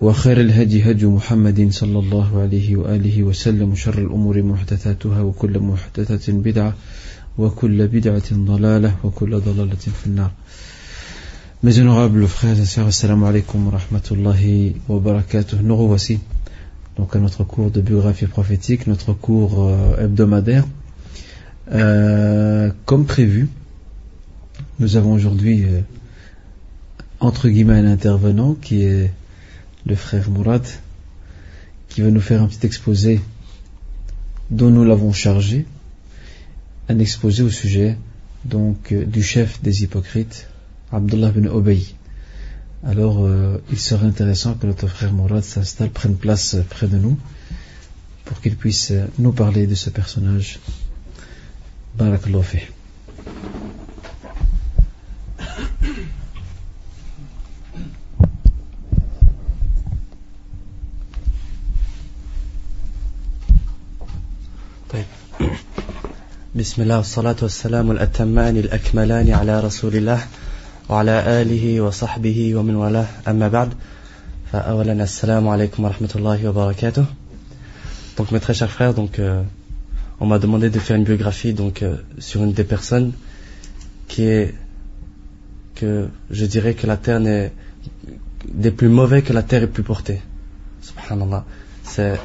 وخير الهدي هدي محمد صلى الله عليه وآله وسلم شر الأمور محدثاتها وكل محدثة بدعة وكل بدعة ضلالة وكل ضلالة في النار Mes honorables frères et sœurs, assalamu alaikum wa rahmatullahi wa barakatuh. Nous revoici donc à notre cours de biographie prophétique, notre cours euh, hebdomadaire. Euh, comme prévu, nous avons aujourd'hui euh, entre guillemets un intervenant qui est le frère Mourad, qui va nous faire un petit exposé dont nous l'avons chargé, un exposé au sujet donc euh, du chef des hypocrites, Abdullah bin Obey. Alors, euh, il serait intéressant que notre frère Mourad s'installe, prenne place près de nous, pour qu'il puisse euh, nous parler de ce personnage. Barakallahu بسم الله والصلاة والسلام الأتمان الأكملان على رسول الله وعلى آله وصحبه ومن والاه أما بعد فأولا السلام عليكم ورحمة الله وبركاته Donc mes très chers frères, donc euh, on m'a demandé de faire une biographie donc euh, sur une des personnes qui est que je dirais que la terre n'est des plus mauvais que la terre est plus portée. Subhanallah. C'est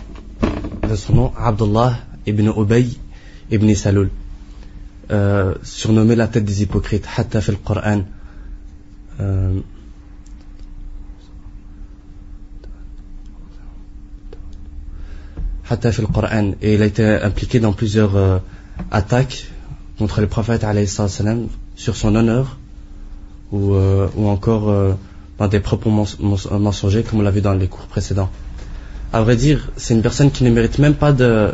de son nom Abdullah ibn Ubay ibn Salul, euh, surnommé la tête des hypocrites, hatta fil Coran. Euh, hatta fil Coran. Et il a été impliqué dans plusieurs euh, attaques contre le prophète salam, sur son honneur ou, euh, encore dans des propos mens- mens- mensongers comme on l'a vu dans les cours précédents. À vrai dire, c'est une personne qui ne mérite même pas de-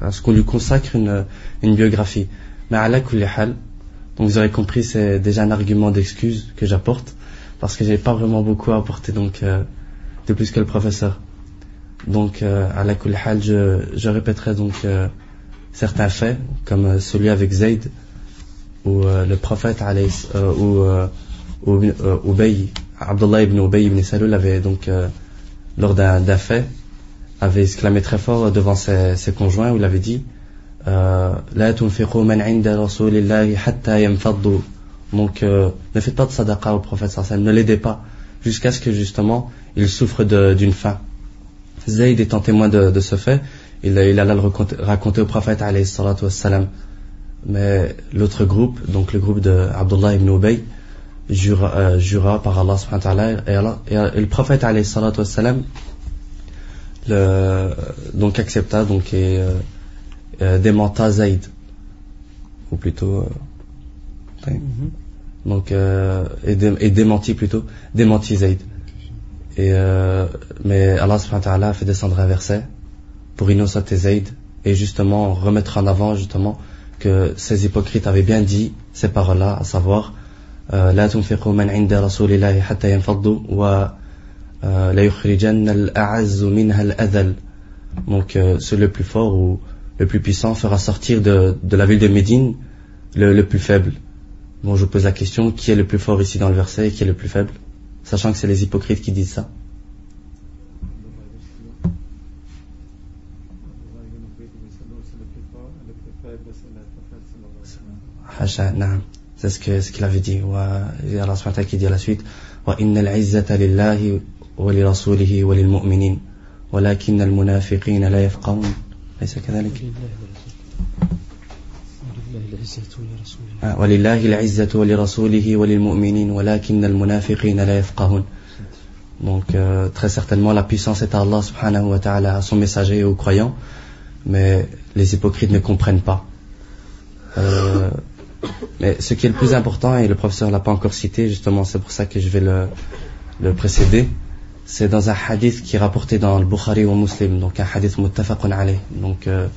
à ce qu'on lui consacre une, une biographie. Mais à la donc vous aurez compris, c'est déjà un argument d'excuse que j'apporte, parce que j'ai pas vraiment beaucoup à apporter donc euh, de plus que le professeur. Donc euh, à la je, je répéterai donc euh, certains faits, comme euh, celui avec Zayd, où euh, le prophète euh, euh, euh, Ubay, Abdullah ibn Ubay ibn Salul avait donc euh, lors d'un fait avait exclamé très fort devant ses, conjoints où il avait dit euh, donc euh, ne faites pas de sadaqa au prophète sallam, ne l'aidez pas jusqu'à ce que justement il souffre d'une faim Zayd étant témoin de, ce fait il, il alla le raconter, au prophète alayhi wassalam. mais l'autre groupe donc le groupe de Abdullah ibn Ubay jura, euh, par Allah subhanahu wa et, Allah- et, le prophète alayhi wassalam le, donc accepta donc et euh, euh démenta Zayd ou plutôt euh, mm-hmm. donc euh, et, démenti plutôt. Démenti Zayd et euh, mais Allah subhanahu wa ta'ala fait descendre un verset pour innocenter Zayd et justement remettre en avant justement que ces hypocrites avaient bien dit ces paroles là à savoir euh, la euh, Donc, euh, c'est le plus fort ou le plus puissant fera sortir de, de la ville de Médine le, le, plus faible. Bon, je vous pose la question, qui est le plus fort ici dans le verset et qui est le plus faible? Sachant que c'est les hypocrites qui disent ça. C'est ce qu'il ce qu avait dit. Allah qui dit à la suite, ولرسوله وللمؤمنين ولكن المنافقين لا يفقهون ليس كذلك ولله العزة ولرسوله وللمؤمنين ولكن المنافقين لا يفقهون Donc euh, très certainement la puissance est à Allah subhanahu wa ta'ala, à son messager et aux croyants, mais les hypocrites ne comprennent pas. Euh, mais ce qui est le plus important, et le professeur l'a pas encore cité, justement c'est pour ça que je vais le, le précéder, c'est dans un hadith qui est rapporté dans le Bukhari ou Muslim, donc un hadith muttafaqun alayh. Donc euh,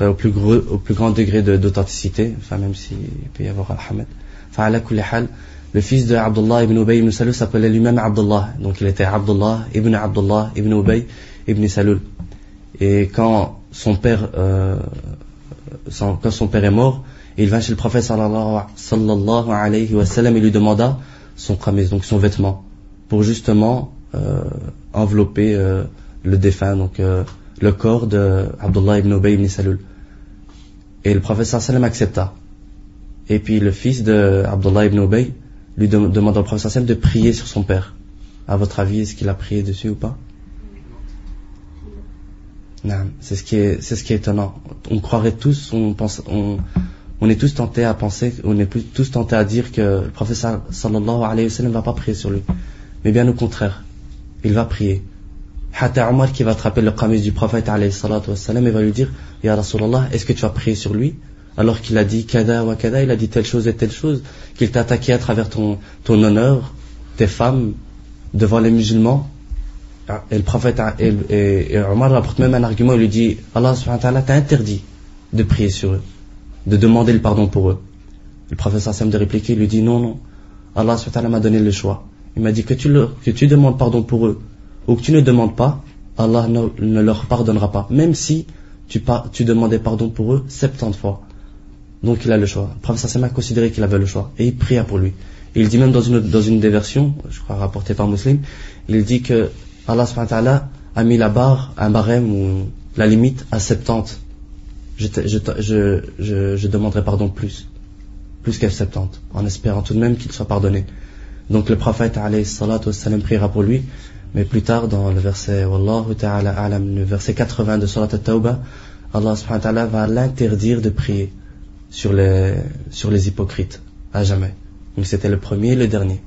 au plus, grand degré d'authenticité, enfin même s'il peut y avoir Ahmed. Enfin, le fils de Abdullah ibn Ubay ibn Salul s'appelait lui-même Abdullah. Donc il était Abdullah ibn Abdullah ibn Ubay ibn Salul. Et quand son père, euh, quand son père est mort, il vint chez le prophète sallallahu, alayhi wa sallam et lui demanda son khamis, donc son vêtement, pour justement euh, envelopper euh, le défunt, donc euh, le corps de Abdullah ibn Ubay ibn Salul. Et le prophète sallam accepta. Et puis le fils de Abdullah ibn Ubay lui demande au prophète sallam de prier sur son père. À votre avis, est-ce qu'il a prié dessus ou pas? Non, c'est ce qui est, c'est ce qui est étonnant. On croirait tous, on pense, on, on est tous tentés à penser, on est tous tentés à dire que le prophète sallallahu alayhi wa sallam ne va pas prier sur lui. Mais bien au contraire, il va prier. Hatta Omar qui va attraper le qamis du prophète alayhi salatu wa sallam et va lui dire Ya Rasulallah, est-ce que tu vas prier sur lui? Alors qu'il a dit kada wa kada, il a dit telle chose et telle chose, qu'il t'a attaqué à travers ton, honneur, tes femmes, devant les musulmans. Et le prophète et, et, Omar rapporte même un argument, il lui dit Allah t'a interdit de prier sur eux, de demander le pardon pour eux. Le prophète sallam de répliquer, il lui dit non, non, Allah m'a donné le choix. Il m'a dit que tu, que tu demandes pardon pour eux ou que tu ne demandes pas, Allah ne, leur pardonnera pas. Même si tu, tu, demandais pardon pour eux 70 fois. Donc il a le choix. Le prophète a considéré qu'il avait le choix. Et il pria pour lui. il dit même dans une, dans des versions, je crois rapportée par Muslim, il dit que Allah a mis la barre, un barème ou la limite à 70. Je, je, je, je, demanderai pardon plus. Plus qu'à 70. En espérant tout de même qu'il soit pardonné. Donc le prophète alayhi priera pour lui. Mais plus tard, dans le verset Wallahu ta'ala alam, le verset 80 de Surat al-Tawbah, Allah subhanahu wa ta'ala va l'interdire de prier sur les, sur les hypocrites, à jamais. Donc c'était le premier et le dernier.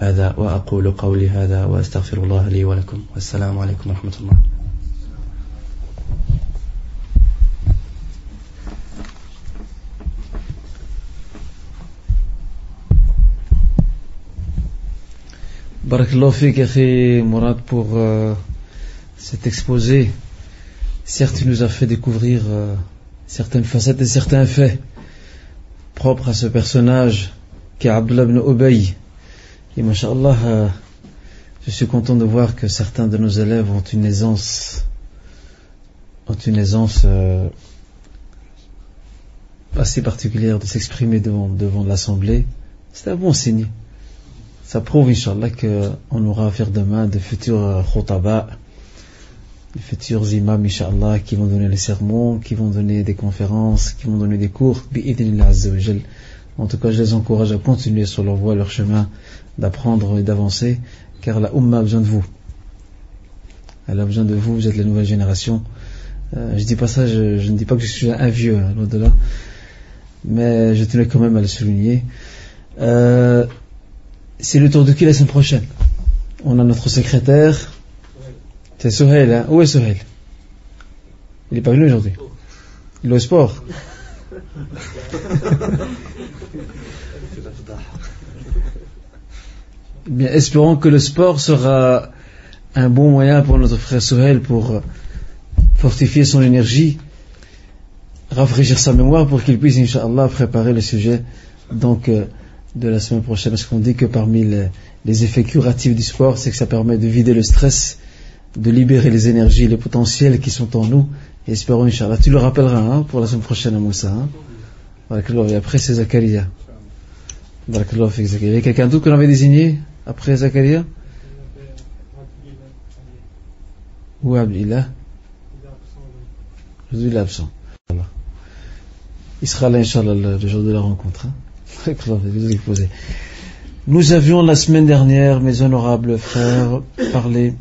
هذا وأقول قولي هذا وأستغفر الله لي ولكم والسلام عليكم ورحمة الله Barakallahu Mourad, pour euh, cet exposé. Certes, il nous a fait découvrir euh, certaines facettes et certains faits propres à ce personnage qui est Abdullah ibn Ubay. Et mashallah, euh, je suis content de voir que certains de nos élèves ont une aisance, ont une aisance assez particulière de s'exprimer devant, devant l'assemblée. C'est un bon signe ça prouve, Inch'Allah, qu'on aura à faire demain de futurs euh, khotaba, de futurs imams, Inch'Allah, qui vont donner les sermons, qui vont donner des conférences, qui vont donner des cours, en tout cas, je les encourage à continuer sur leur voie, leur chemin d'apprendre et d'avancer, car la Ummah a besoin de vous. Elle a besoin de vous, vous êtes la nouvelle génération. Euh, je dis pas ça, je, ne dis pas que je suis un vieux, hein, loin de mais je tenais quand même à le souligner. Euh, c'est le tour de qui la semaine prochaine? On a notre secrétaire. C'est Sohel, hein? Où est Sohel Il n'est pas venu aujourd'hui? Il est au sport? Bien, espérons que le sport sera un bon moyen pour notre frère Sohel pour fortifier son énergie, rafraîchir sa mémoire pour qu'il puisse, Inch'Allah, préparer le sujet. Donc, euh, de la semaine prochaine, parce qu'on dit que parmi les, effets curatifs du sport, c'est que ça permet de vider le stress, de libérer les énergies, les potentiels qui sont en nous. Et espérons, Inch'Allah. Tu le rappelleras hein, pour la semaine prochaine à Moussa. Hein. Et après, c'est Zakaria. Il y a quelqu'un d'autre qu'on avait désigné après Zakaria? Ou Abdillah? Il est absent. Il sera là, Inch'Allah, le jour de la rencontre. Hein. Nous avions la semaine dernière, mes honorables frères, parlé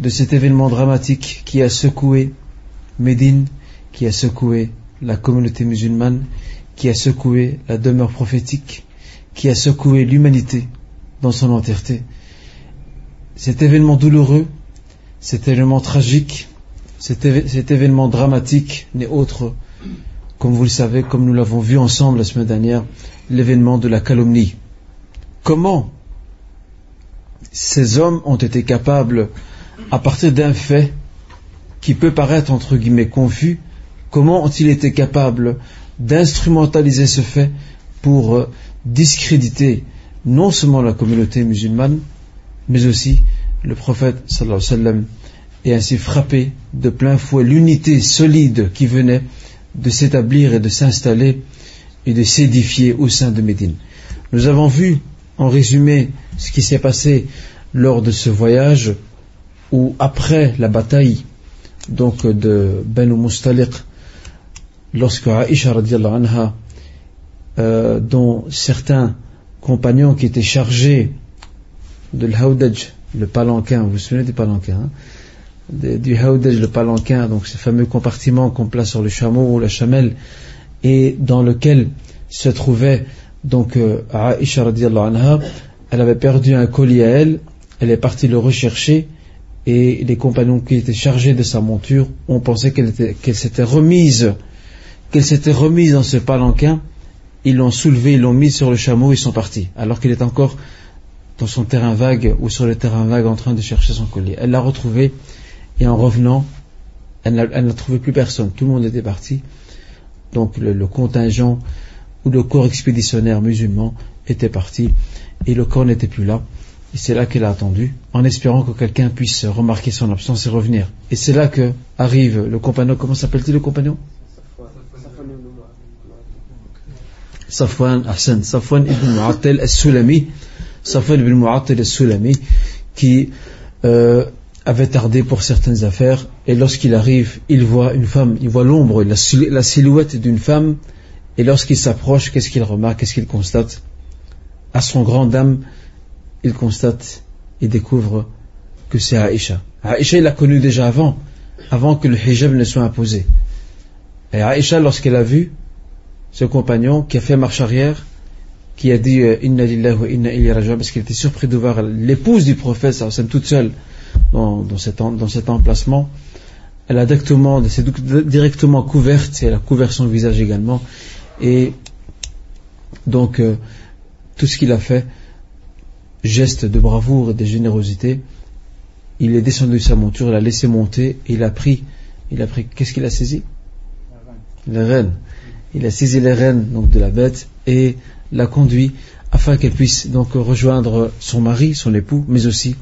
de cet événement dramatique qui a secoué Médine qui a secoué la communauté musulmane, qui a secoué la demeure prophétique, qui a secoué l'humanité dans son entièreté. Cet événement douloureux, cet événement tragique, cet, événement dramatique n'est autre, comme vous le savez, comme nous l'avons vu ensemble la semaine dernière, l'événement de la calomnie. Comment ces hommes ont été capables, à partir d'un fait qui peut paraître entre guillemets confus, comment ont-ils été capables d'instrumentaliser ce fait pour euh, discréditer non seulement la communauté musulmane, mais aussi le prophète sallallahu alayhi wa sallam, et ainsi frapper de plein fouet l'unité solide qui venait de s'établir et de s'installer et de s'édifier au sein de Médine. Nous avons vu en résumé ce qui s'est passé lors de ce voyage où après la bataille donc de Banu Mustaliq lorsque Aisha anha euh, dont certains compagnons qui étaient chargés de l'Haudaj, le palanquin, vous vous souvenez du palanquin hein, du Haudaj, le palanquin, donc ce fameux compartiment qu'on place sur le chameau ou la chamelle, et dans lequel se trouvait donc euh, Aisha anha, elle avait perdu un collier à elle, elle est partie le rechercher, et les compagnons qui étaient chargés de sa monture ont pensé qu'elle s'était remise, qu'elle s'était remise dans ce palanquin, ils l'ont soulevé, ils l'ont mis sur le chameau, ils sont partis, alors qu'il est encore dans son terrain vague ou sur le terrain vague en train de chercher son collier. Elle l'a retrouvé et en revenant, elle n'a trouvé plus personne. Tout le monde était parti. Donc le, contingent ou le corps expéditionnaire musulman était parti et le corps n'était plus là. Et c'est là qu'elle a attendu, en espérant que quelqu'un puisse remarquer son absence et revenir. Et c'est là que arrive le compagnon, comment s'appelle-t-il le compagnon? Safwan Hassan, Safwan ibn Mu'attal al-Sulami, Safwan ibn Mu'attal al-Sulami, qui euh, avait tardé pour certaines affaires, et lorsqu'il arrive, il voit une femme, il voit l'ombre, la, la silhouette d'une femme, et lorsqu'il s'approche, qu'est-ce qu'il remarque, qu'est-ce qu'il constate? À son grand dame, il constate, il découvre que c'est Aïcha. Aïcha, il l'a connu déjà avant, avant que le hijab ne soit imposé. Et Aïcha, lorsqu'elle a vu ce compagnon qui a fait marche arrière, qui a dit euh, Inna lillahi wa inna ilayhi parce qu'il était surpris de voir l'épouse du prophète, toute seule, dans, cet, dans cet emplacement. Elle a directement, directement couverte, et elle a couvert son visage également. Et donc, euh, tout ce qu'il a fait, geste de bravoure et de générosité, il est descendu de sa monture, il a laissé monter, et il a pris, il a pris, qu'est-ce qu'il a saisi? Les rênes. Il a saisi les rênes donc de la bête et l'a conduit afin qu'elle puisse donc rejoindre son mari, son époux, mais aussi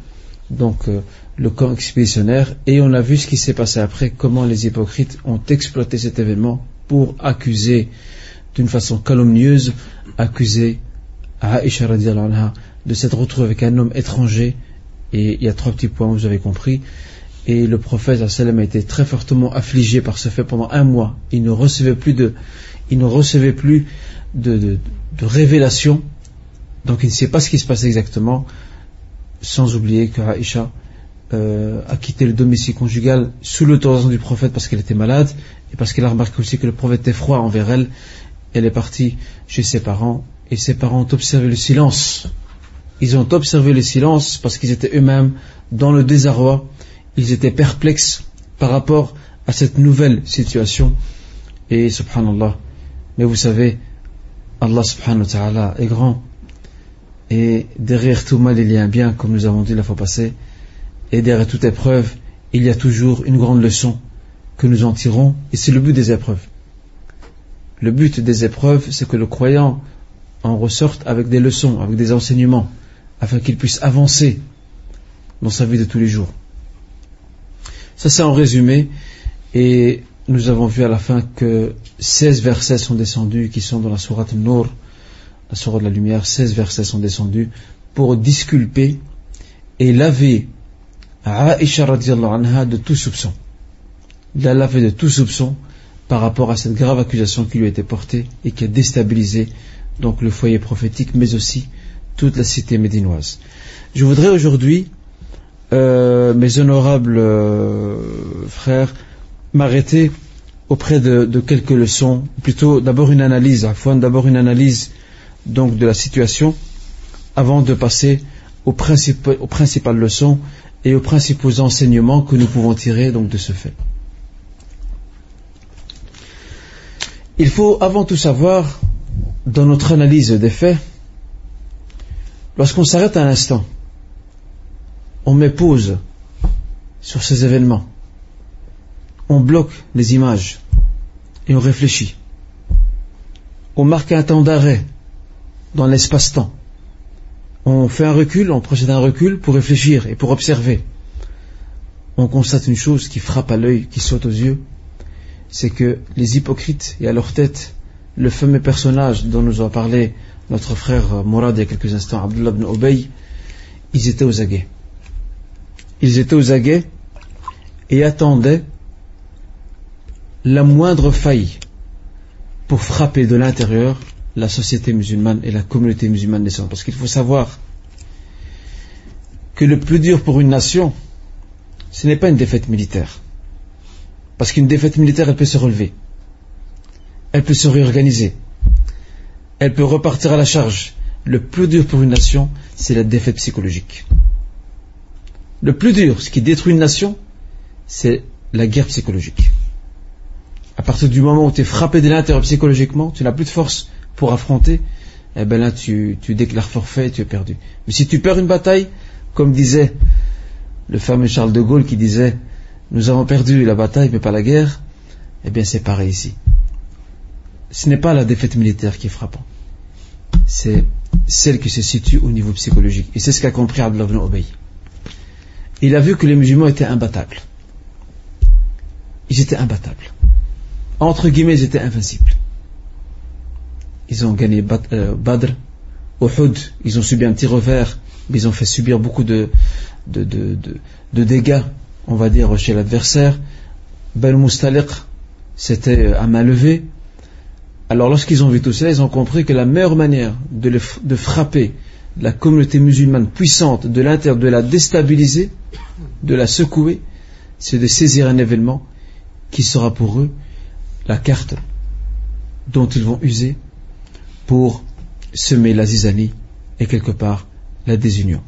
donc euh, le camp expéditionnaire. Et on a vu ce qui s'est passé après, comment les hypocrites ont exploité cet événement pour accuser d'une façon calomnieuse, accuser Aisha anha de s'être retrouvée avec un homme étranger. Et il y a trois petits points, vous avez compris. Et le prophète a été très fortement affligé par ce fait pendant un mois. Il ne recevait plus de, il ne recevait plus de, de, de révélation. Donc il ne sait pas ce qui se passe exactement. Sans oublier que Aïcha euh, a quitté le domicile conjugal sous l'autorisation du prophète parce qu'elle était malade et parce qu'elle a remarqué aussi que le prophète était froid envers elle. Elle est partie chez ses parents et ses parents ont observé le silence. Ils ont observé le silence parce qu'ils étaient eux-mêmes dans le désarroi. Ils étaient perplexes par rapport à cette nouvelle situation. Et subhanallah, mais vous savez, Allah subhanahu wa ta'ala est grand. Et derrière tout mal, il y a un bien, comme nous avons dit la fois passée. Et derrière toute épreuve, il y a toujours une grande leçon que nous en tirons. Et c'est le but des épreuves. Le but des épreuves, c'est que le croyant en ressorte avec des leçons, avec des enseignements, afin qu'il puisse avancer dans sa vie de tous les jours. Ça, c'est en résumé. Et nous avons vu à la fin que 16 versets sont descendus qui sont dans la sourate Nour, la sourate de la lumière, 16 versets sont descendus pour disculper et laver Aisha anha de tout soupçon. La laver de tout soupçon par rapport à cette grave accusation qui lui a été portée et qui a déstabilisé donc le foyer prophétique mais aussi toute la cité médinoise. Je voudrais aujourd'hui, euh, mes honorables euh, frères, m'arrêter auprès de, quelques leçons, plutôt d'abord une analyse, d'abord une analyse donc de la situation, avant de passer aux, principales leçons et aux principaux enseignements que nous pouvons tirer donc de ce fait. Il faut avant tout savoir, dans notre analyse des faits, lorsqu'on s'arrête un instant, on met pause sur ces événements, on bloque les images et on réfléchit. On marque un temps d'arrêt dans l'espace-temps. On fait un recul, on procède à un recul pour réfléchir et pour observer. On constate une chose qui frappe à l'œil, qui saute aux yeux, c'est que les hypocrites et à leur tête le fameux personnage dont nous a parlé notre frère Mourad il y a quelques instants, Abdullah ibn Obey, ils étaient aux aguets. Ils étaient aux aguets et attendaient la moindre faille pour frapper de l'intérieur la société musulmane et la communauté musulmane naissante. Parce qu'il faut savoir que le plus dur pour une nation, ce n'est pas une défaite militaire. Parce qu'une défaite militaire, elle peut se relever. Elle peut se réorganiser. Elle peut repartir à la charge. Le plus dur pour une nation, c'est la défaite psychologique. Le plus dur, ce qui détruit une nation, c'est la guerre psychologique. À partir du moment où tu es frappé de l'intérieur psychologiquement, tu n'as plus de force pour affronter, eh bien là tu, déclares forfait et tu es perdu. Mais si tu perds une bataille, comme disait le fameux Charles de Gaulle qui disait nous avons perdu la bataille mais pas la guerre, eh bien c'est pareil ici. Ce n'est pas la défaite militaire qui est frappante, c'est celle qui se situe au niveau psychologique. Et c'est ce qu'a compris Abdullah Obey. Il a vu que les musulmans étaient imbattables. Ils étaient imbattables. Entre guillemets, ils étaient invincibles. Ils ont gagné euh, Badr, Uhud, ils ont subi un petit revers, mais ils ont fait subir beaucoup de, dégâts on va dire, chez l'adversaire. Ben Mustaliq, c'était à main levée. Alors lorsqu'ils ont vu tout cela, ils ont compris que la meilleure manière de, de frapper la communauté musulmane puissante de l'intérieur, de la déstabiliser, de la secouer, c'est de saisir un événement qui sera pour eux la carte dont ils vont user pour semer la zizanie et quelque part la désunion.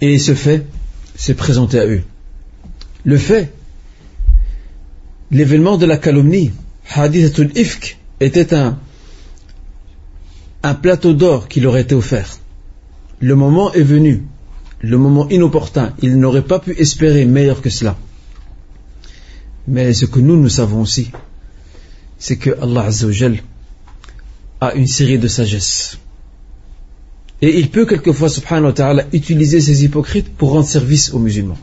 Et ce fait s'est présenté à eux. Le fait, l'événement de la calomnie, Hadithatul Ifk, était un, un plateau d'or qui leur était offert. Le moment est venu, le moment inopportun. Ils n'auraient pas pu espérer meilleur que cela. Mais ce que nous, nous savons aussi, c'est que Allah a une série de sagesse. Et il peut quelquefois, subhanahu wa ta'ala, utiliser ces hypocrites pour rendre service aux musulmans.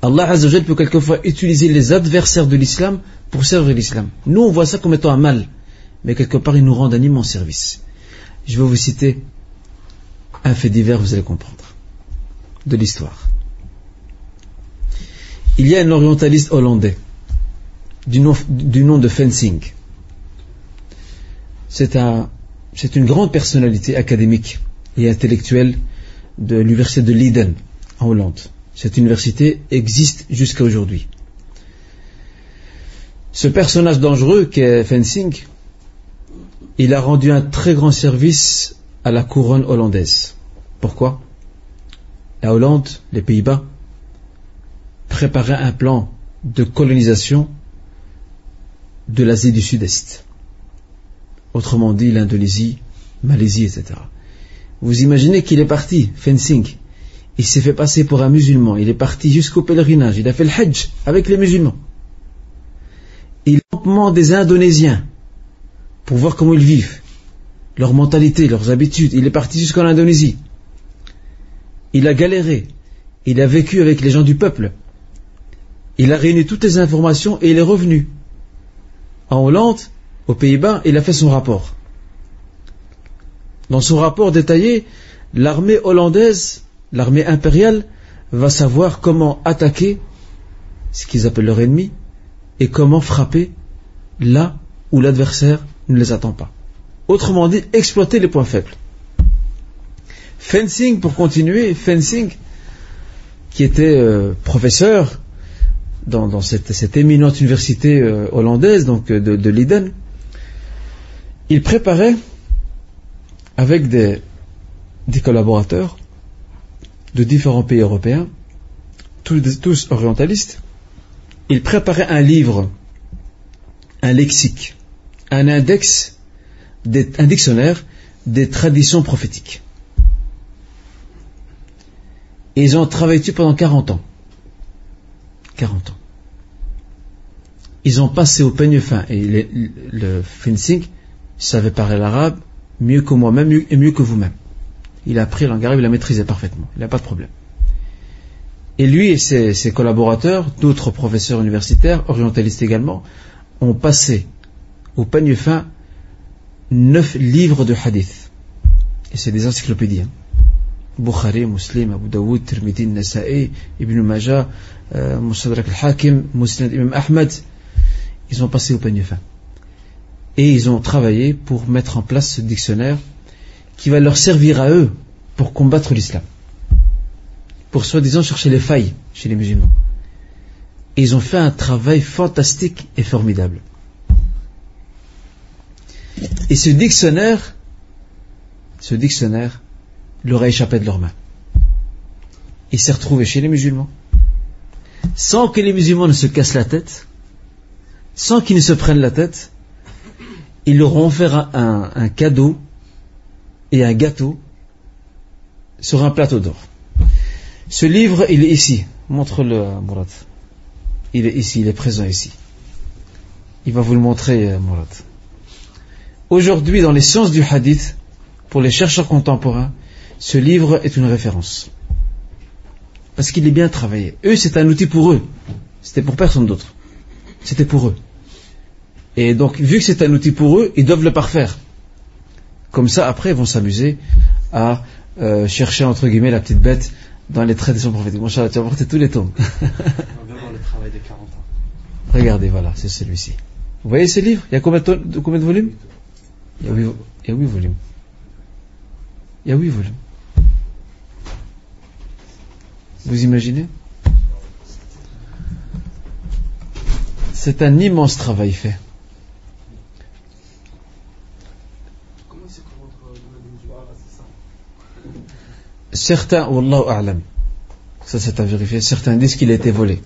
Allah Azzawajal peut quelquefois utiliser les adversaires de l'islam pour servir l'islam. Nous, on voit ça comme étant un mal, mais quelque part, il nous rend un immense service. Je vais vous citer un fait divers, vous allez comprendre, de l'histoire. Il y a un orientaliste hollandais du nom, de Fencing. C'est une grande personnalité académique et intellectuelle de l'université de Leiden en Hollande. Cette université existe jusqu'à aujourd'hui. Ce personnage dangereux qu'est Fencing, il a rendu un très grand service à la couronne hollandaise. Pourquoi? La Hollande, les Pays-Bas, préparaient un plan de colonisation de l'Asie du Sud-Est autrement dit l'Indonésie, Malaisie, etc. Vous imaginez qu'il est parti, fencing. Il s'est fait passer pour un musulman. Il est parti jusqu'au pèlerinage. Il a fait le hajj avec les musulmans. Il campement des Indonésiens pour voir comment ils vivent, leur mentalité, leurs habitudes. Il est parti jusqu'en Indonésie. Il a galéré. Il a vécu avec les gens du peuple. Il a réuni toutes les informations et il est revenu. En Hollande, aux Pays-Bas, il a fait son rapport. Dans son rapport détaillé, l'armée hollandaise, l'armée impériale, va savoir comment attaquer ce qu'ils appellent leur ennemi et comment frapper là où l'adversaire ne les attend pas. Autrement dit, exploiter les points faibles. Fencing, pour continuer, Fencing, qui était euh, professeur dans, cette, éminente université euh, hollandaise, donc de, de Leiden, il préparait avec des, collaborateurs de différents pays européens, tous orientalistes, il préparait un livre, un lexique, un index, un dictionnaire des traditions prophétiques. Et ils ont travaillé dessus pendant 40 ans. 40 ans. Ils ont passé au peigne fin. Et le, le savait parler l'arabe mieux que moi-même et mieux que vous-même. Il a appris l'anglais arabe, il l'a maîtrisé parfaitement. Il n'a pas de problème. Et lui et ses, ses collaborateurs, d'autres professeurs universitaires, orientalistes également, ont passé au peigne fin neuf livres de hadith. Et c'est des encyclopédies. Hein. Bukhari, Muslim, Abu Dawood, Tirmidhi, Nasa'i, Ibn Majah, euh, al-Hakim, Muslim, Imam Ahmad. Ils ont passé au peigne fin. Et ils ont travaillé pour mettre en place ce dictionnaire qui va leur servir à eux pour combattre l'islam. Pour soi-disant chercher les failles chez les musulmans. Et ils ont fait un travail fantastique et formidable. Et ce dictionnaire, ce dictionnaire leur a échappé de leurs mains. Il s'est retrouvé chez les musulmans. Sans que les musulmans ne se cassent la tête, sans qu'ils ne se prennent la tête, ils leur ont offert un, cadeau et un gâteau sur un plateau d'or. Ce livre, il est ici. Montre-le, Mourad. Il est ici, il est présent ici. Il va vous le montrer, euh, Mourad. Aujourd'hui, dans les sciences du hadith, pour les chercheurs contemporains, ce livre est une référence. Parce qu'il est bien travaillé. Eux, c'est un outil pour eux. C'était pour personne d'autre. C'était pour eux. Et donc, vu que c'est un outil pour eux, ils doivent le parfaire. Comme ça, après, ils vont s'amuser à euh, chercher, entre guillemets, la petite bête dans les traditions prophétiques. Mon cher, tu vas porter tous les tomes. Regardez, voilà, c'est celui-ci. Vous voyez ce livre? Il y a combien de, combien de volumes? Il y, a huit, il y a huit volumes. Il y a huit volumes. Vous imaginez? C'est un immense travail fait. Certains, Wallahu a'lam, ça c'est à vérifier, certains disent qu'il a été volé.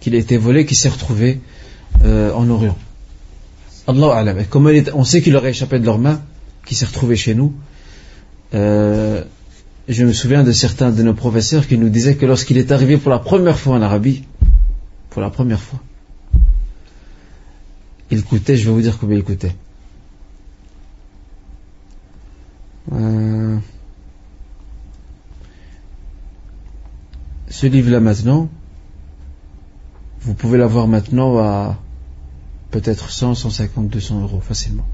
Qu'il a été volé, qu'il s'est retrouvé euh, en Orient. Allah a'lam. Comme on sait qu'il aurait échappé de leurs mains, qu'il s'est retrouvé chez nous, euh, je me souviens de certains de nos professeurs qui nous disaient que lorsqu'il est arrivé pour la première fois en Arabie, pour la première fois, il coûtait, je vais vous dire combien il coûtait. Euh, ce livre-là maintenant, vous pouvez l'avoir maintenant à peut-être 100, 150, 200 euros facilement.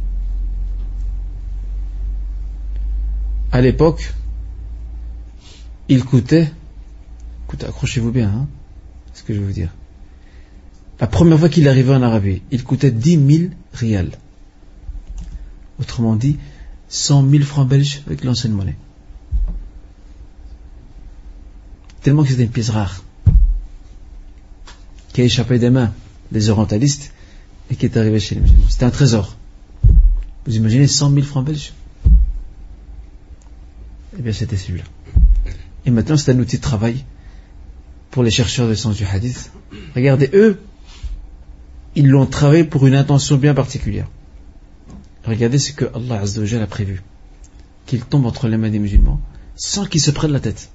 À l'époque, il coûtait, écoutez, accrochez-vous bien, hein, ce que je vais vous dire. La première fois qu'il arrivait en Arabie, il coûtait 10 000 rials. Autrement dit, 100 000 francs belges avec l'ancienne monnaie. Tellement que c'était une pièce rare, qui a échappé des mains des orientalistes et qui est arrivé chez les musulmans. C'était un trésor. Vous imaginez 100 000 francs belges? Eh bien, c'était celui-là. Et maintenant, c'est un outil de travail pour les chercheurs de sens du hadith. Regardez, eux, ils l'ont travaillé pour une intention bien particulière. Regardez ce que Allah a prévu. Qu'il tombe entre les mains des musulmans sans qu'ils se prennent la tête.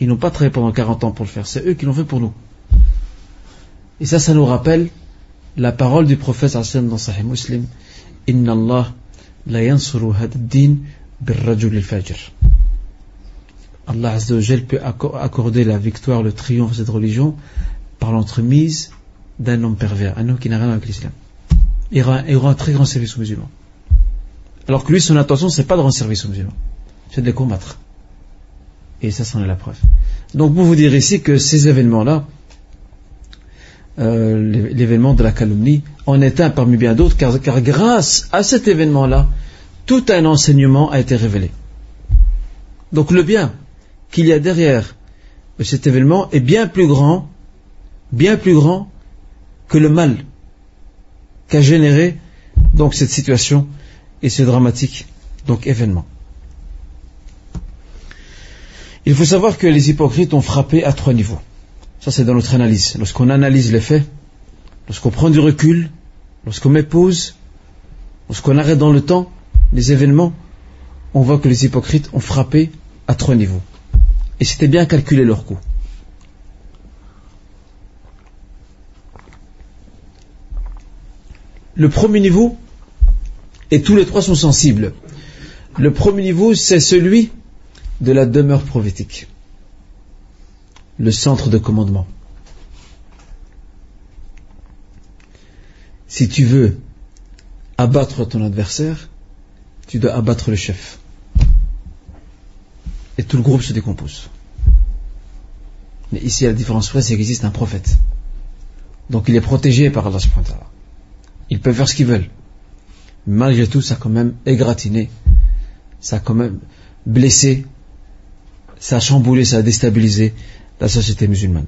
Ils n'ont pas travaillé pendant 40 ans pour le faire, c'est eux qui l'ont fait pour nous. Et ça, ça nous rappelle la parole du prophète dans Sahih Muslim Inna Allah la yansuru din birrajul fajr. Allah Azzawajal peut accorder la victoire, le triomphe de cette religion par l'entremise d'un homme pervers, un homme qui n'a rien avec l'islam il aura, un très grand service aux musulmans. Alors que lui, son intention, c'est pas de rendre service aux musulmans, c'est de les combattre. Et ça, c'en est la preuve. Donc, pour vous dire ici que ces événements-là, euh, l'événement de la calomnie, en est un parmi bien d'autres, car grâce à cet événement-là, tout un enseignement a été révélé. Donc le bien qu'il y a derrière cet événement est bien plus grand, bien plus grand que le mal qu'a généré donc cette situation et ce dramatique donc événement. Il faut savoir que les hypocrites ont frappé à trois niveaux. Ça c'est dans notre analyse. Lorsqu'on analyse les faits, lorsqu'on prend du recul, lorsqu'on met pause, lorsqu'on arrête dans le temps les événements, on voit que les hypocrites ont frappé à trois niveaux. Et c'était bien calculé leur coût. Le premier niveau, et tous les trois sont sensibles, le premier niveau, c'est celui de la demeure prophétique, le centre de commandement. Si tu veux abattre ton adversaire, tu dois abattre le chef. Et tout le groupe se décompose. Mais ici, la différence c'est qu'il existe un prophète. Donc il est protégé par Allah subhanahu wa Ils peuvent faire ce qu'ils veulent. Malgré tout, ça a quand même égratigné, ça a quand même blessé, ça a chamboulé, ça a déstabilisé la société musulmane.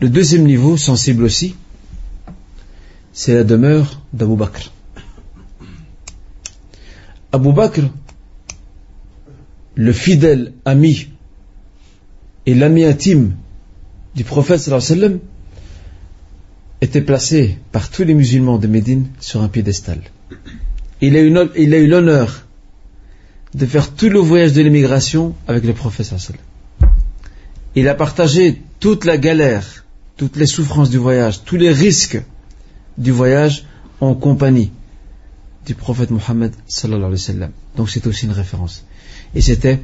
Le deuxième niveau, sensible aussi, c'est la demeure d'Abu Bakr. Abu Bakr, le fidèle ami et l'ami intime du prophète sallam était placé par tous les musulmans de Médine sur un piédestal. Il a eu l'honneur de faire tout le voyage de l'immigration avec le prophète sallam. Il a partagé toute la galère, toutes les souffrances du voyage, tous les risques du voyage en compagnie du prophète Mohammed sallallahu alayhi wa sallam. Donc c'est aussi une référence. Et c'était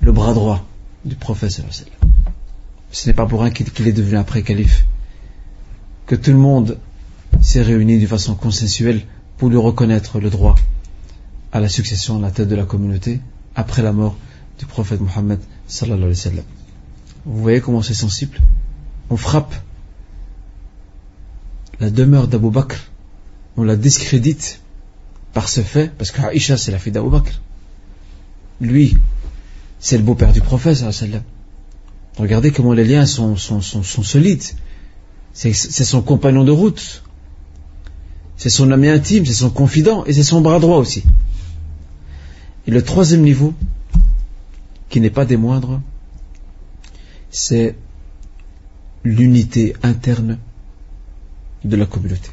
le bras droit du prophète. Ce n'est pas pour rien qu'il est devenu après calife. Que tout le monde s'est réuni de façon consensuelle pour lui reconnaître le droit à la succession à la tête de la communauté après la mort du prophète Mohammed sallallahu alayhi wa sallam. Vous voyez comment c'est sensible? On frappe la demeure d'Abu Bakr on la discrédite par ce fait, parce que Aïcha c'est la fille d'Abu Bakr. Lui, c'est le beau-père du prophète. Regardez comment les liens sont, solides. C'est son compagnon de route. C'est son ami intime, c'est son confident et c'est son bras droit aussi. Et le troisième niveau, qui n'est pas des moindres, c'est l'unité interne de la communauté.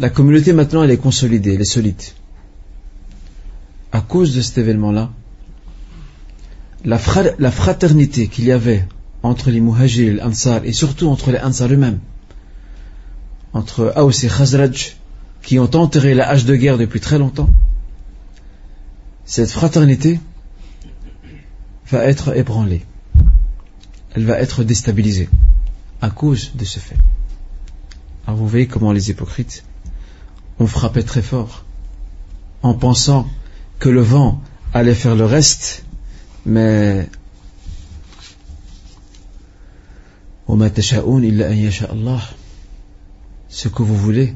La communauté maintenant, elle est consolidée, elle est solide. À cause de cet événement-là, la, fraternité qu'il y avait entre les muhajir et les ansar, et surtout entre les ansar eux-mêmes, entre Aous et Khazraj, qui ont enterré la hache de guerre depuis très longtemps, cette fraternité va être ébranlée. Elle va être déstabilisée à cause de ce fait. Alors vous voyez comment les hypocrites on frappait très fort, en pensant que le vent allait faire le reste, mais ce que vous voulez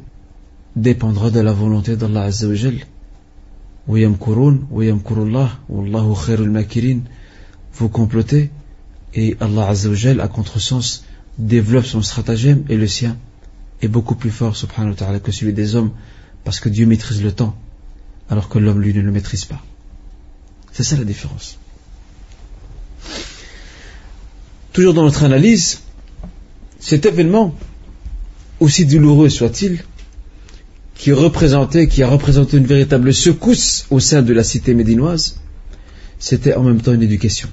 dépendra de la volonté d'Allah Azza wa Jal. Vous complotez et Allah Azza wa Jal, à contresens, développe son stratagème et le sien est beaucoup plus fort, subhanahu wa ta'ala, que celui des hommes, parce que Dieu maîtrise le temps, alors que l'homme, lui, ne le maîtrise pas. C'est ça la différence. Toujours dans notre analyse, cet événement, aussi douloureux soit-il, qui représentait, qui a représenté une véritable secousse au sein de la cité médinoise, c'était en même temps une éducation.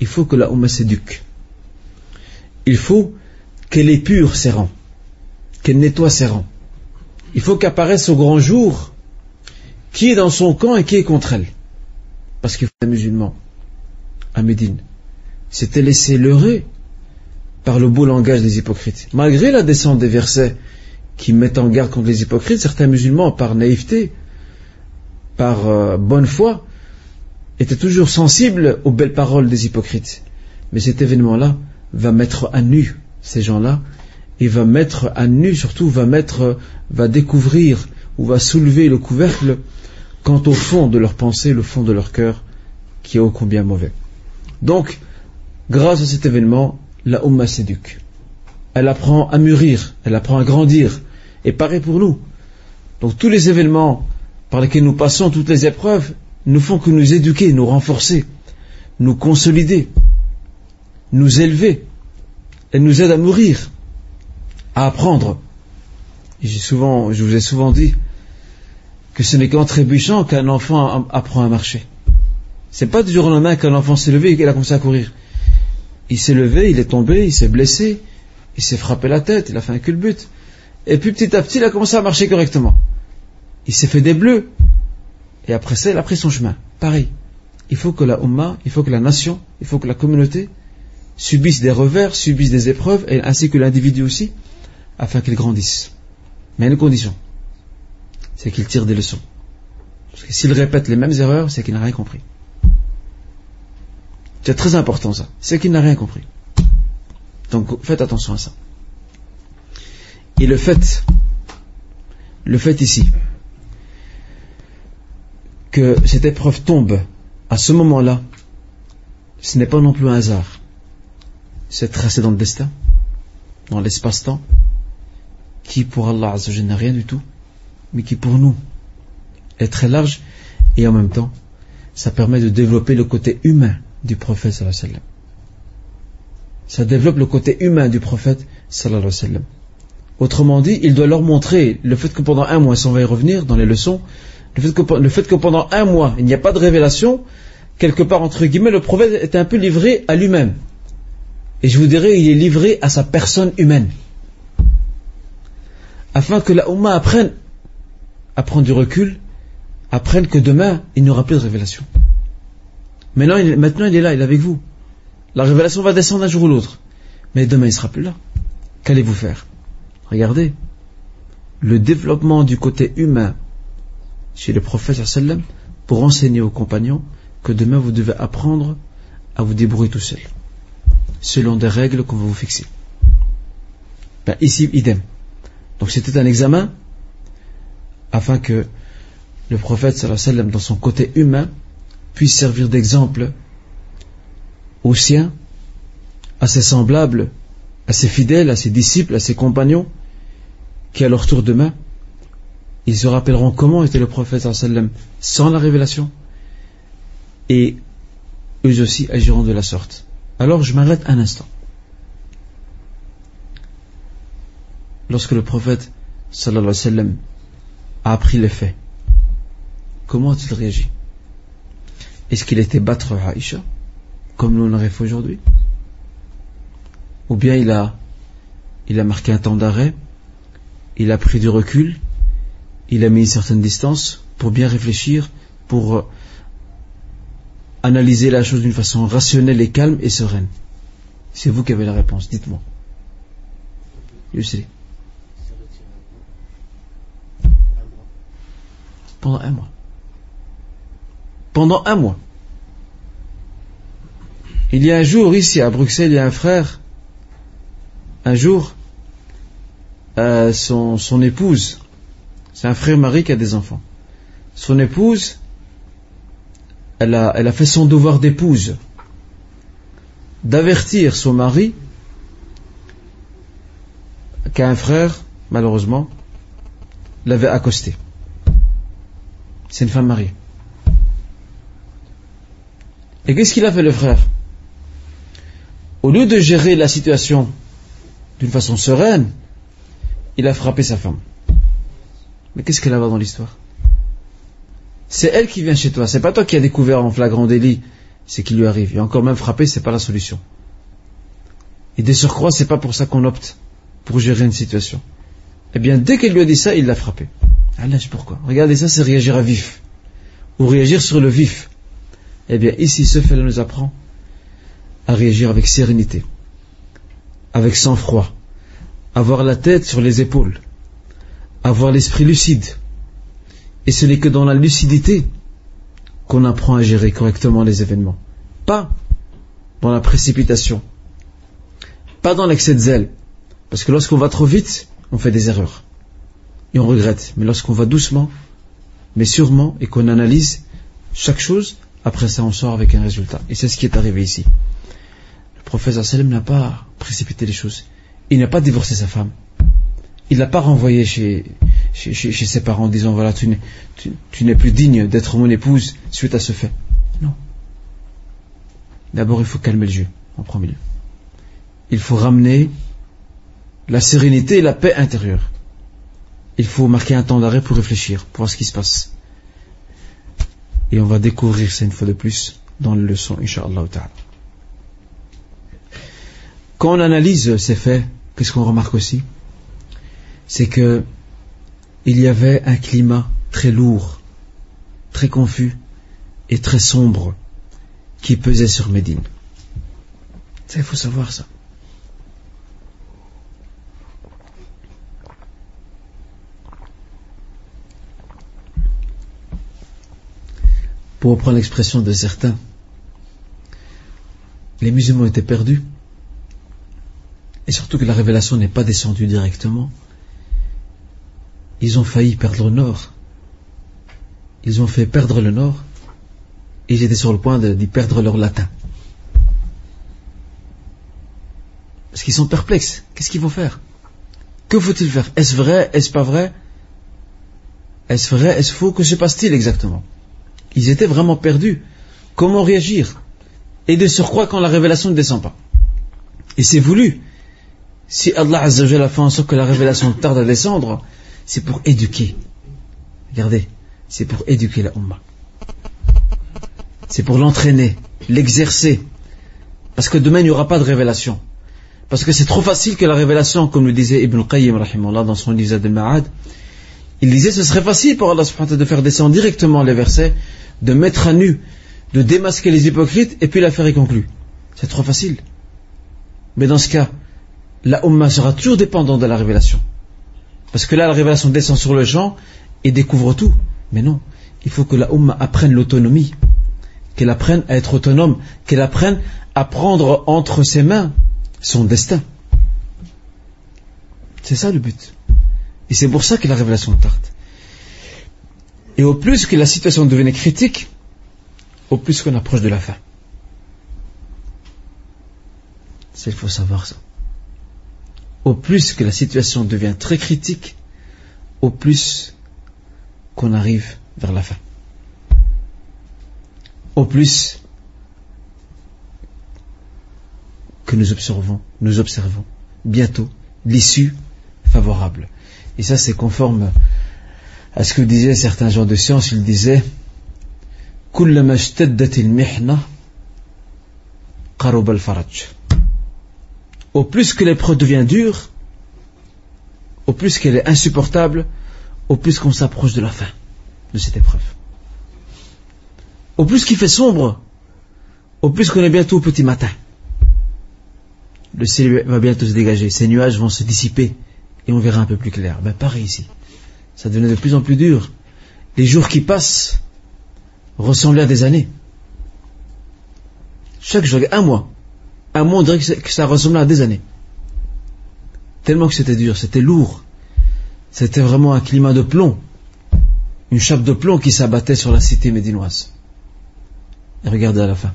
Il faut que la Oumma s'éduque. Il faut qu'elle épure ses rangs qu'elle nettoie ses rangs. Il faut qu'apparaisse au grand jour qui est dans son camp et qui est contre elle? Parce que les musulmans, à Médine, s'étaient laissés leurrer par le beau langage des hypocrites. Malgré la descente des versets qui mettent en garde contre les hypocrites, certains musulmans, par naïveté, par euh, bonne foi, étaient toujours sensibles aux belles paroles des hypocrites. Mais cet événement-là va mettre à nu ces gens-là il va mettre à nu, surtout va mettre, va découvrir ou va soulever le couvercle quant au fond de leur pensée, le fond de leur cœur, qui est ô combien mauvais. Donc, grâce à cet événement, la Ummah s'éduque. Elle apprend à mûrir, elle apprend à grandir. Et pareil pour nous. Donc tous les événements par lesquels nous passons, toutes les épreuves, ne font que nous éduquer, nous renforcer, nous consolider, nous élever. Elles nous aident à mourir, à apprendre. Souvent, je vous ai souvent dit que ce n'est qu'en trébuchant qu'un enfant apprend à marcher. C'est pas du jour au lendemain qu'un enfant s'est levé et qu'il a commencé à courir. Il s'est levé, il est tombé, il s'est blessé, il s'est frappé la tête, il a fait un culbute. Et puis petit à petit, il a commencé à marcher correctement. Il s'est fait des bleus. Et après ça, il a pris son chemin. Pareil. Il faut que la Ummah, il faut que la nation, il faut que la communauté subisse des revers, subisse des épreuves, ainsi que l'individu aussi, afin qu'il grandisse. Mais une condition. C'est qu'il tire des leçons. Parce que s'il répète les mêmes erreurs, c'est qu'il n'a rien compris. C'est très important ça. C'est qu'il n'a rien compris. Donc faites attention à ça. Et le fait, le fait ici, que cette épreuve tombe à ce moment-là, ce n'est pas non plus un hasard. C'est tracé dans le destin, dans l'espace-temps, qui pour Allah n'a rien du tout, mais qui pour nous est très large, et en même temps, ça permet de développer le côté humain du prophète sallallahu alayhi wa. Ça développe le côté humain du prophète sallallahu alayhi wa. Autrement dit, il doit leur montrer le fait que pendant un mois, si on va y revenir dans les leçons, le fait que, le fait que pendant un mois, il n'y a pas de révélation, quelque part entre guillemets, le prophète est un peu livré à lui-même. Et je vous dirais, il est livré à sa personne humaine. Afin que la Ummah apprenne à prendre du recul, apprenne que demain, il n'y aura plus de révélation. Maintenant il, maintenant, il est là, il est avec vous. La révélation va descendre un jour ou l'autre. Mais demain, il ne sera plus là. Qu'allez-vous faire? Regardez. Le développement du côté humain chez le prophète sallam pour enseigner aux compagnons que demain vous devez apprendre à vous débrouiller tout seul, selon des règles qu'on va vous fixer. Ben, ici, idem. Donc c'était un examen afin que le prophète sallam, dans son côté humain, puisse servir d'exemple aux siens, à ses semblables, à ses fidèles, à ses disciples, à ses compagnons, qui à leur tour demain, ils se rappelleront comment était le prophète sallam sans la révélation, et eux aussi agiront de la sorte. Alors je m'arrête un instant. Lorsque le prophète sallallahu a appris les faits, comment a-t-il réagi? Est-ce qu'il était battre Aïcha, comme nous l'aurait fait aujourd'hui? Ou bien il a, marqué un temps d'arrêt, il a pris du recul, il a mis une certaine distance pour bien réfléchir, pour euh, analyser la chose d'une façon rationnelle et calme et sereine? C'est vous qui avez la réponse, dites-moi. Pendant un mois pendant un mois. Il y a un jour ici à Bruxelles, il y a un frère, un jour, euh, son, son épouse, c'est un frère mari qui a des enfants. Son épouse, elle a, elle a fait son devoir d'épouse d'avertir son mari qu'un frère, malheureusement, l'avait accosté. C'est une femme mariée. Et qu'est-ce qu'il a fait le frère? Au lieu de gérer la situation d'une façon sereine, il a frappé sa femme. Mais qu'est-ce qu'elle a dans l'histoire? C'est elle qui vient chez toi, c'est pas toi qui as découvert en flagrant délit ce qui lui arrive. Et encore même frapper, c'est pas la solution. Et des surcroît, c'est pas pour ça qu'on opte pour gérer une situation. Eh bien, dès qu'elle lui a dit ça, il l'a frappé. Allah, pourquoi Regardez ça, c'est réagir à vif. Ou réagir sur le vif. Eh bien, ici, ce fait nous apprend à réagir avec sérénité, avec sang-froid, avoir la tête sur les épaules, avoir l'esprit lucide. Et ce n'est que dans la lucidité qu'on apprend à gérer correctement les événements. Pas dans la précipitation, pas dans l'excès de zèle, Parce que lorsqu'on va trop vite, on fait des erreurs. Et on regrette. Mais lorsqu'on va doucement, mais sûrement, et qu'on analyse chaque chose, après ça on sort avec un résultat. Et c'est ce qui est arrivé ici. Le prophète sallam n'a pas précipité les choses. Il n'a pas divorcé sa femme. Il l'a pas renvoyé chez, ses parents en disant voilà tu n'es plus digne d'être mon épouse suite à ce fait. Non. D'abord il faut calmer le jeu en premier lieu. Il faut ramener la sérénité et la paix intérieure. Il faut marquer un temps d'arrêt pour réfléchir, pour voir ce qui se passe. Et on va découvrir ça une fois de plus dans la leçon, Inch'Allah Quand on analyse ces faits, qu'est-ce qu'on remarque aussi? C'est que il y avait un climat très lourd, très confus et très sombre qui pesait sur Médine. il faut savoir ça. Pour reprendre l'expression de certains, les musulmans étaient perdus, et surtout que la révélation n'est pas descendue directement. Ils ont failli perdre le nord. Ils ont fait perdre le nord, et ils étaient sur le point d'y perdre leur latin. Parce qu'ils sont perplexes. Qu'est-ce qu'ils vont faire? Que faut-il faire? Est-ce vrai? Est-ce pas vrai? Est-ce vrai? Est-ce faux? Que se passe-t-il exactement? Ils étaient vraiment perdus. Comment réagir? Et de surcroît quand la révélation ne descend pas. Et c'est voulu. Si Allah a fait en sorte que la révélation tarde à descendre, c'est pour éduquer. Regardez, c'est pour éduquer la Ummah. C'est pour l'entraîner, l'exercer. Parce que demain, il n'y aura pas de révélation. Parce que c'est trop facile que la révélation, comme le disait Ibn Qayyim dans son livre al-Ma'ad, il disait ce serait facile pour Allah de faire descendre directement les versets de mettre à nu, de démasquer les hypocrites, et puis l'affaire est conclue. C'est trop facile. Mais dans ce cas, la Ummah sera toujours dépendante de la révélation. Parce que là, la révélation descend sur le champ et découvre tout. Mais non, il faut que la Ummah apprenne l'autonomie, qu'elle apprenne à être autonome, qu'elle apprenne à prendre entre ses mains son destin. C'est ça le but. Et c'est pour ça que la révélation tarde. Et au plus que la situation devenait critique, au plus qu'on approche de la fin. Il faut savoir ça. Au plus que la situation devient très critique, au plus qu'on arrive vers la fin. Au plus que nous observons, nous observons bientôt l'issue favorable. Et ça, c'est conforme à ce que disaient certains gens de science, ils disaient Au plus que l'épreuve devient dure, au plus qu'elle est insupportable, au plus qu'on s'approche de la fin de cette épreuve. Au plus qu'il fait sombre, au plus qu'on est bientôt au petit matin. Le ciel va bientôt se dégager, ces nuages vont se dissiper et on verra un peu plus clair. Ben pareil ici ça devenait de plus en plus dur. Les jours qui passent ressemblaient à des années. Chaque jour, un mois. Un mois, on dirait que ça ressemblait à des années. Tellement que c'était dur, c'était lourd. C'était vraiment un climat de plomb. Une chape de plomb qui s'abattait sur la cité médinoise. Et regardez à la fin.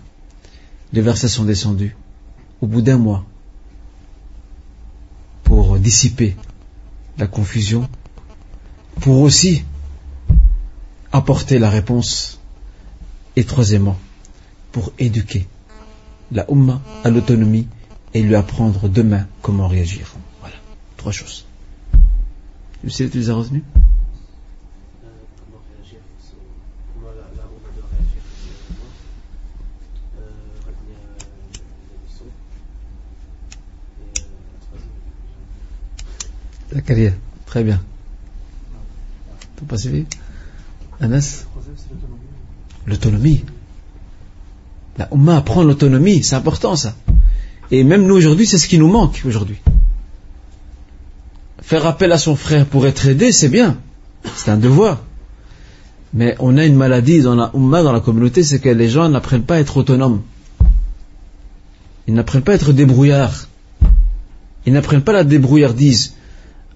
Les versets sont descendus. Au bout d'un mois. Pour dissiper la confusion pour aussi apporter la réponse et troisièmement pour éduquer la Ummah à l'autonomie et lui apprendre demain comment réagir. Voilà, trois choses. Sais, tu les as retenues? Carrière, très bien. Pas suivi Anas L'autonomie. La Oumma apprend l'autonomie, c'est important ça. Et même nous aujourd'hui, c'est ce qui nous manque aujourd'hui. Faire appel à son frère pour être aidé, c'est bien. C'est un devoir. Mais on a une maladie dans la Oumma, dans la communauté, c'est que les gens n'apprennent pas à être autonomes. Ils n'apprennent pas à être débrouillards. Ils n'apprennent pas la débrouillardise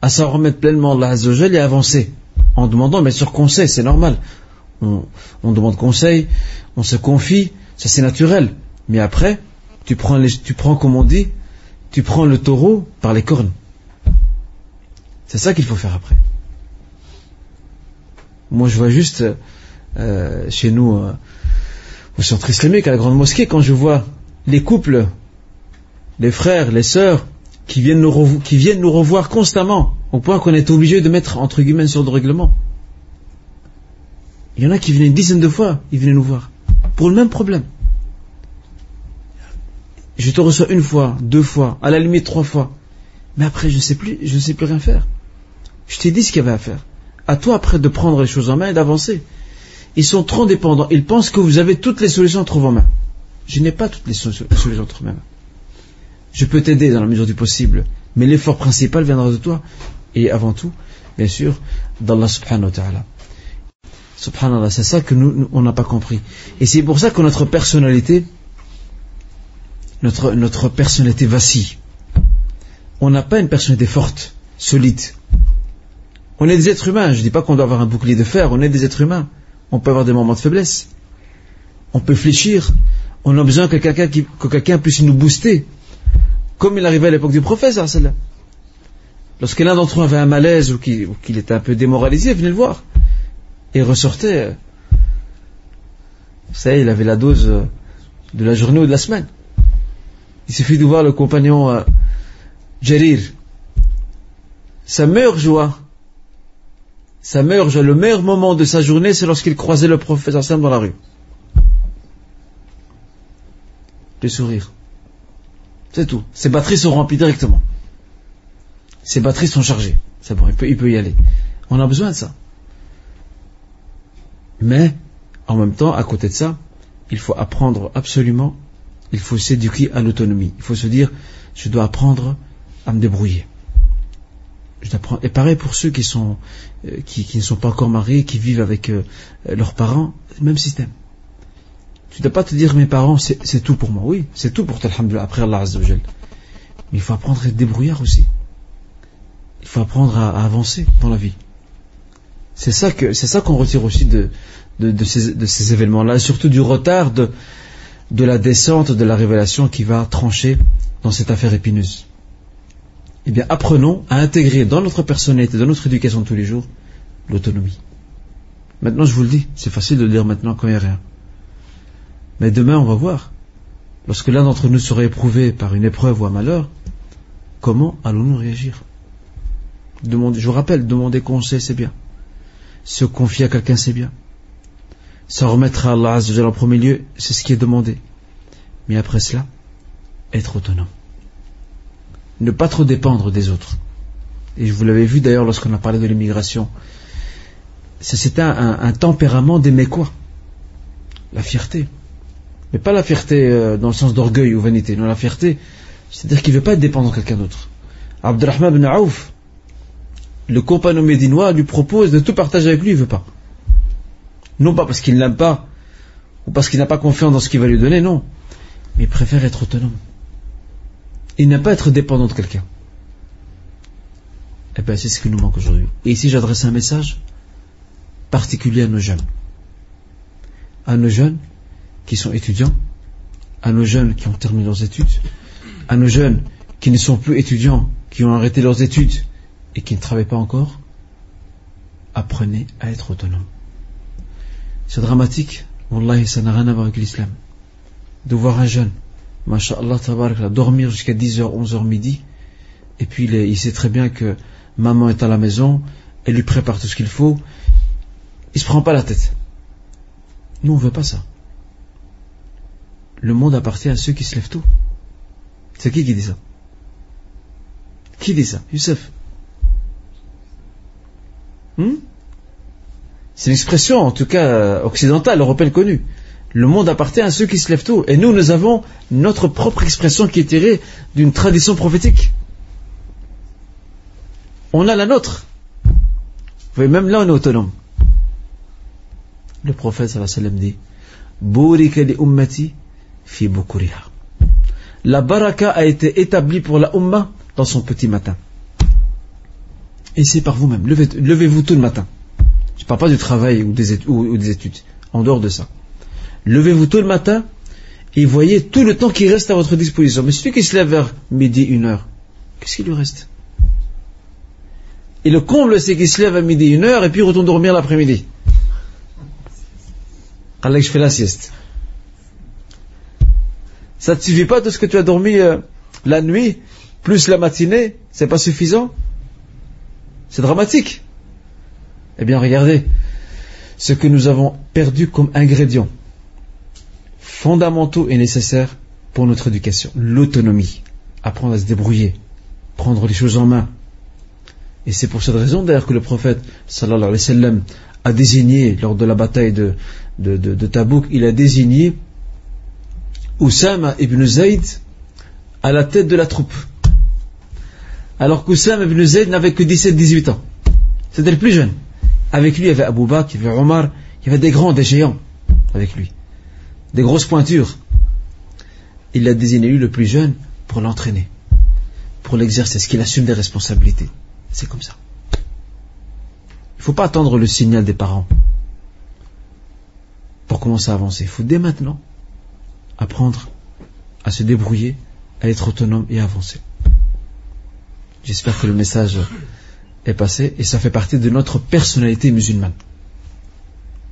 à s'en remettre pleinement Allah Azzawajal et avancer en demandant bien sûr conseil, c'est normal. On, on, demande conseil, on se confie, ça c'est naturel. Mais après, tu prends, les, tu prends comme on dit, tu prends le taureau par les cornes. C'est ça qu'il faut faire après. Moi je vois juste euh, chez nous euh, au centre islamique à la grande mosquée quand je vois les couples, les frères, les sœurs qui viennent nous, revoir constamment au point qu'on est obligé de mettre entre guillemets sur le règlement. Il y en a qui venaient une dizaine de fois, ils venaient nous voir pour le même problème. Je te reçois une fois, deux fois, à la limite trois fois. Mais après, je ne sais plus, je sais plus rien faire. Je t'ai dit ce qu'il y avait à faire. À toi après de prendre les choses en main et d'avancer. Ils sont trop dépendants. Ils pensent que vous avez toutes les solutions entre vos mains. Je n'ai pas toutes les solutions entre mes mains. Je peux t'aider dans la mesure du possible, mais l'effort principal viendra de toi. Et avant tout, bien sûr, d'Allah subhanahu wa ta'ala. Subhanallah, c'est ça que nous, on n'a pas compris. Et c'est pour ça que notre personnalité, notre, notre personnalité vacille. On n'a pas une personnalité forte, solide. On est des êtres humains. Je ne dis pas qu'on doit avoir un bouclier de fer. On est des êtres humains. On peut avoir des moments de faiblesse. On peut fléchir. On a besoin que quelqu'un, que quelqu'un puisse nous booster. Comme il arrivait à l'époque du prophète, Lorsque l'un d'entre eux avait un malaise ou qu'il était un peu démoralisé, venez le voir. Et il ressortait. Vous savez, il avait la dose euh, de la journée ou de la semaine. Il suffit de voir le compagnon euh. Sa meilleure joie, sa meilleure joie, le meilleur moment de sa journée, c'est lorsqu'il croisait le prophète dans la rue. Le sourire. C'est tout. Ses batteries sont remplies directement. Ses batteries sont chargées. C'est bon, il peut, y aller. On a besoin de ça. Mais, en même temps, à côté de ça, il faut apprendre absolument, il faut s'éduquer à l'autonomie. Il faut se dire, je dois apprendre à me débrouiller. Et pareil pour ceux qui, sont, euh, qui, qui, ne sont pas encore mariés, qui vivent avec euh, leurs parents, même système. Tu ne dois pas te dire mes parents c'est tout pour moi. Oui, c'est tout pour toi, après Allah Azzawajal. Mais il faut apprendre à être débrouillard aussi. Il faut apprendre à, avancer dans la vie. C'est ça que c'est ça qu'on retire aussi de, de, ces, événements-là, surtout du retard de, de la descente de la révélation qui va trancher dans cette affaire épineuse eh bien, apprenons à intégrer dans notre personnalité, dans notre éducation tous les jours, l'autonomie. Maintenant, je vous le dis, c'est facile de le dire maintenant quand il n'y a rien. Mais demain, on va voir. Lorsque l'un d'entre nous sera éprouvé par une épreuve ou un malheur, comment allons-nous réagir? Je vous rappelle, demander conseil, c'est bien. Se confier à quelqu'un, c'est bien. S'en remettre à Allah en premier lieu, c'est ce qui est demandé. Mais après cela, être autonome ne pas trop dépendre des autres. Et je vous l'avais vu d'ailleurs lorsqu'on a parlé de l'immigration. C'est un, tempérament d'aimer quoi La fierté. Mais pas la fierté euh, dans le sens d'orgueil ou vanité. Non, la fierté, c'est-à-dire qu'il ne veut pas être dépendant de quelqu'un d'autre. Abdurrahman ibn Aouf, le compagnon médinois, lui propose de tout partager avec lui, il ne veut pas. Non pas parce qu'il ne l'aime pas, ou parce qu'il n'a pas confiance dans ce qu'il va lui donner, non. Mais il préfère être autonome il n'a pas être dépendant de quelqu'un. Eh bien, c'est ce qui nous manque aujourd'hui. Et ici, j'adresse un message particulier à nos jeunes. À nos jeunes qui sont étudiants, à nos jeunes qui ont terminé leurs études, à nos jeunes qui ne sont plus étudiants, qui ont arrêté leurs études et qui ne travaillent pas encore. Apprenez à être autonome. C'est dramatique. Wallahi, ça n'a rien à voir avec l'islam. De voir un jeune Masha'Allah, dormir jusqu'à 10h, 11h midi, et puis il, sait très bien que maman est à la maison, elle lui prépare tout ce qu'il faut, il se prend pas la tête. Nous, on veut pas ça. Le monde appartient à ceux qui se lèvent tôt. C'est qui qui dit ça? Qui dit ça? Youssef hmm? C'est une expression, en tout cas occidentale, européenne connue. Le monde appartient à ceux qui se lèvent tôt. Et nous, nous avons notre propre expression qui est tirée d'une tradition prophétique. On a la nôtre. Vous voyez, même là, on est autonome. Le prophète sallallahu dit ummati fi La baraka a été établie pour la umma dans son petit matin. Essayez par vous-même. Levez-vous tout le matin. Je ne parle pas du travail ou des, études. En dehors de ça. Levez-vous tout le matin et voyez tout le temps qui reste à votre disposition. Mais celui qui se lève vers midi, une heure, qu'est-ce qu'il lui reste? Et le comble, c'est qu'il se lève à midi, une heure et puis retourne dormir l'après-midi. que je fais la sieste. Ça ne te suffit pas de ce que tu as dormi euh, la nuit, plus la matinée, c'est pas suffisant C'est dramatique. Eh bien, regardez ce que nous avons perdu comme ingrédients fondamentaux et nécessaires pour notre éducation. L'autonomie. Apprendre à se débrouiller. Prendre les choses en main. Et c'est pour cette raison d'ailleurs que le prophète sallallahu alayhi wa sallam a désigné, lors de la bataille de, de, de Tabouk, il a désigné Oussama ibn Zayd à la tête de la troupe. Alors qu'Oussama ibn Zayd n'avait que 17-18 ans. C'était le plus jeune. Avec lui, il y avait Abu Bakr, il y avait Omar, il y avait des grands, des géants avec lui. Des grosses pointures. Il l'a désigné lui le plus jeune pour l'entraîner, pour l'exercer, ce qu'il assume des responsabilités. C'est comme ça. Il ne faut pas attendre le signal des parents pour commencer à avancer. Il faut dès maintenant apprendre à se débrouiller, à être autonome et à avancer. J'espère que le message est passé et ça fait partie de notre personnalité musulmane.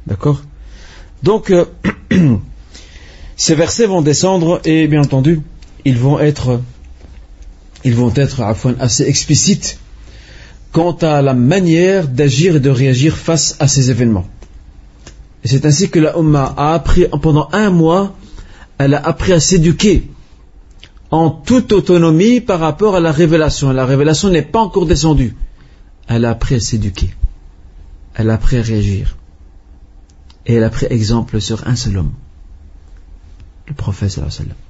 D'accord? Donc, euh, ces versets vont descendre et bien entendu, ils vont être, ils vont être assez explicites quant à la manière d'agir et de réagir face à ces événements. Et c'est ainsi que la Ummah a appris pendant un mois elle a appris à s'éduquer en toute autonomie par rapport à la révélation. La révélation n'est pas encore descendue. Elle a appris à s'éduquer. Elle a appris à réagir. Et elle a pris exemple sur un seul homme. Le prophète sallallahu alayhi wa sallam.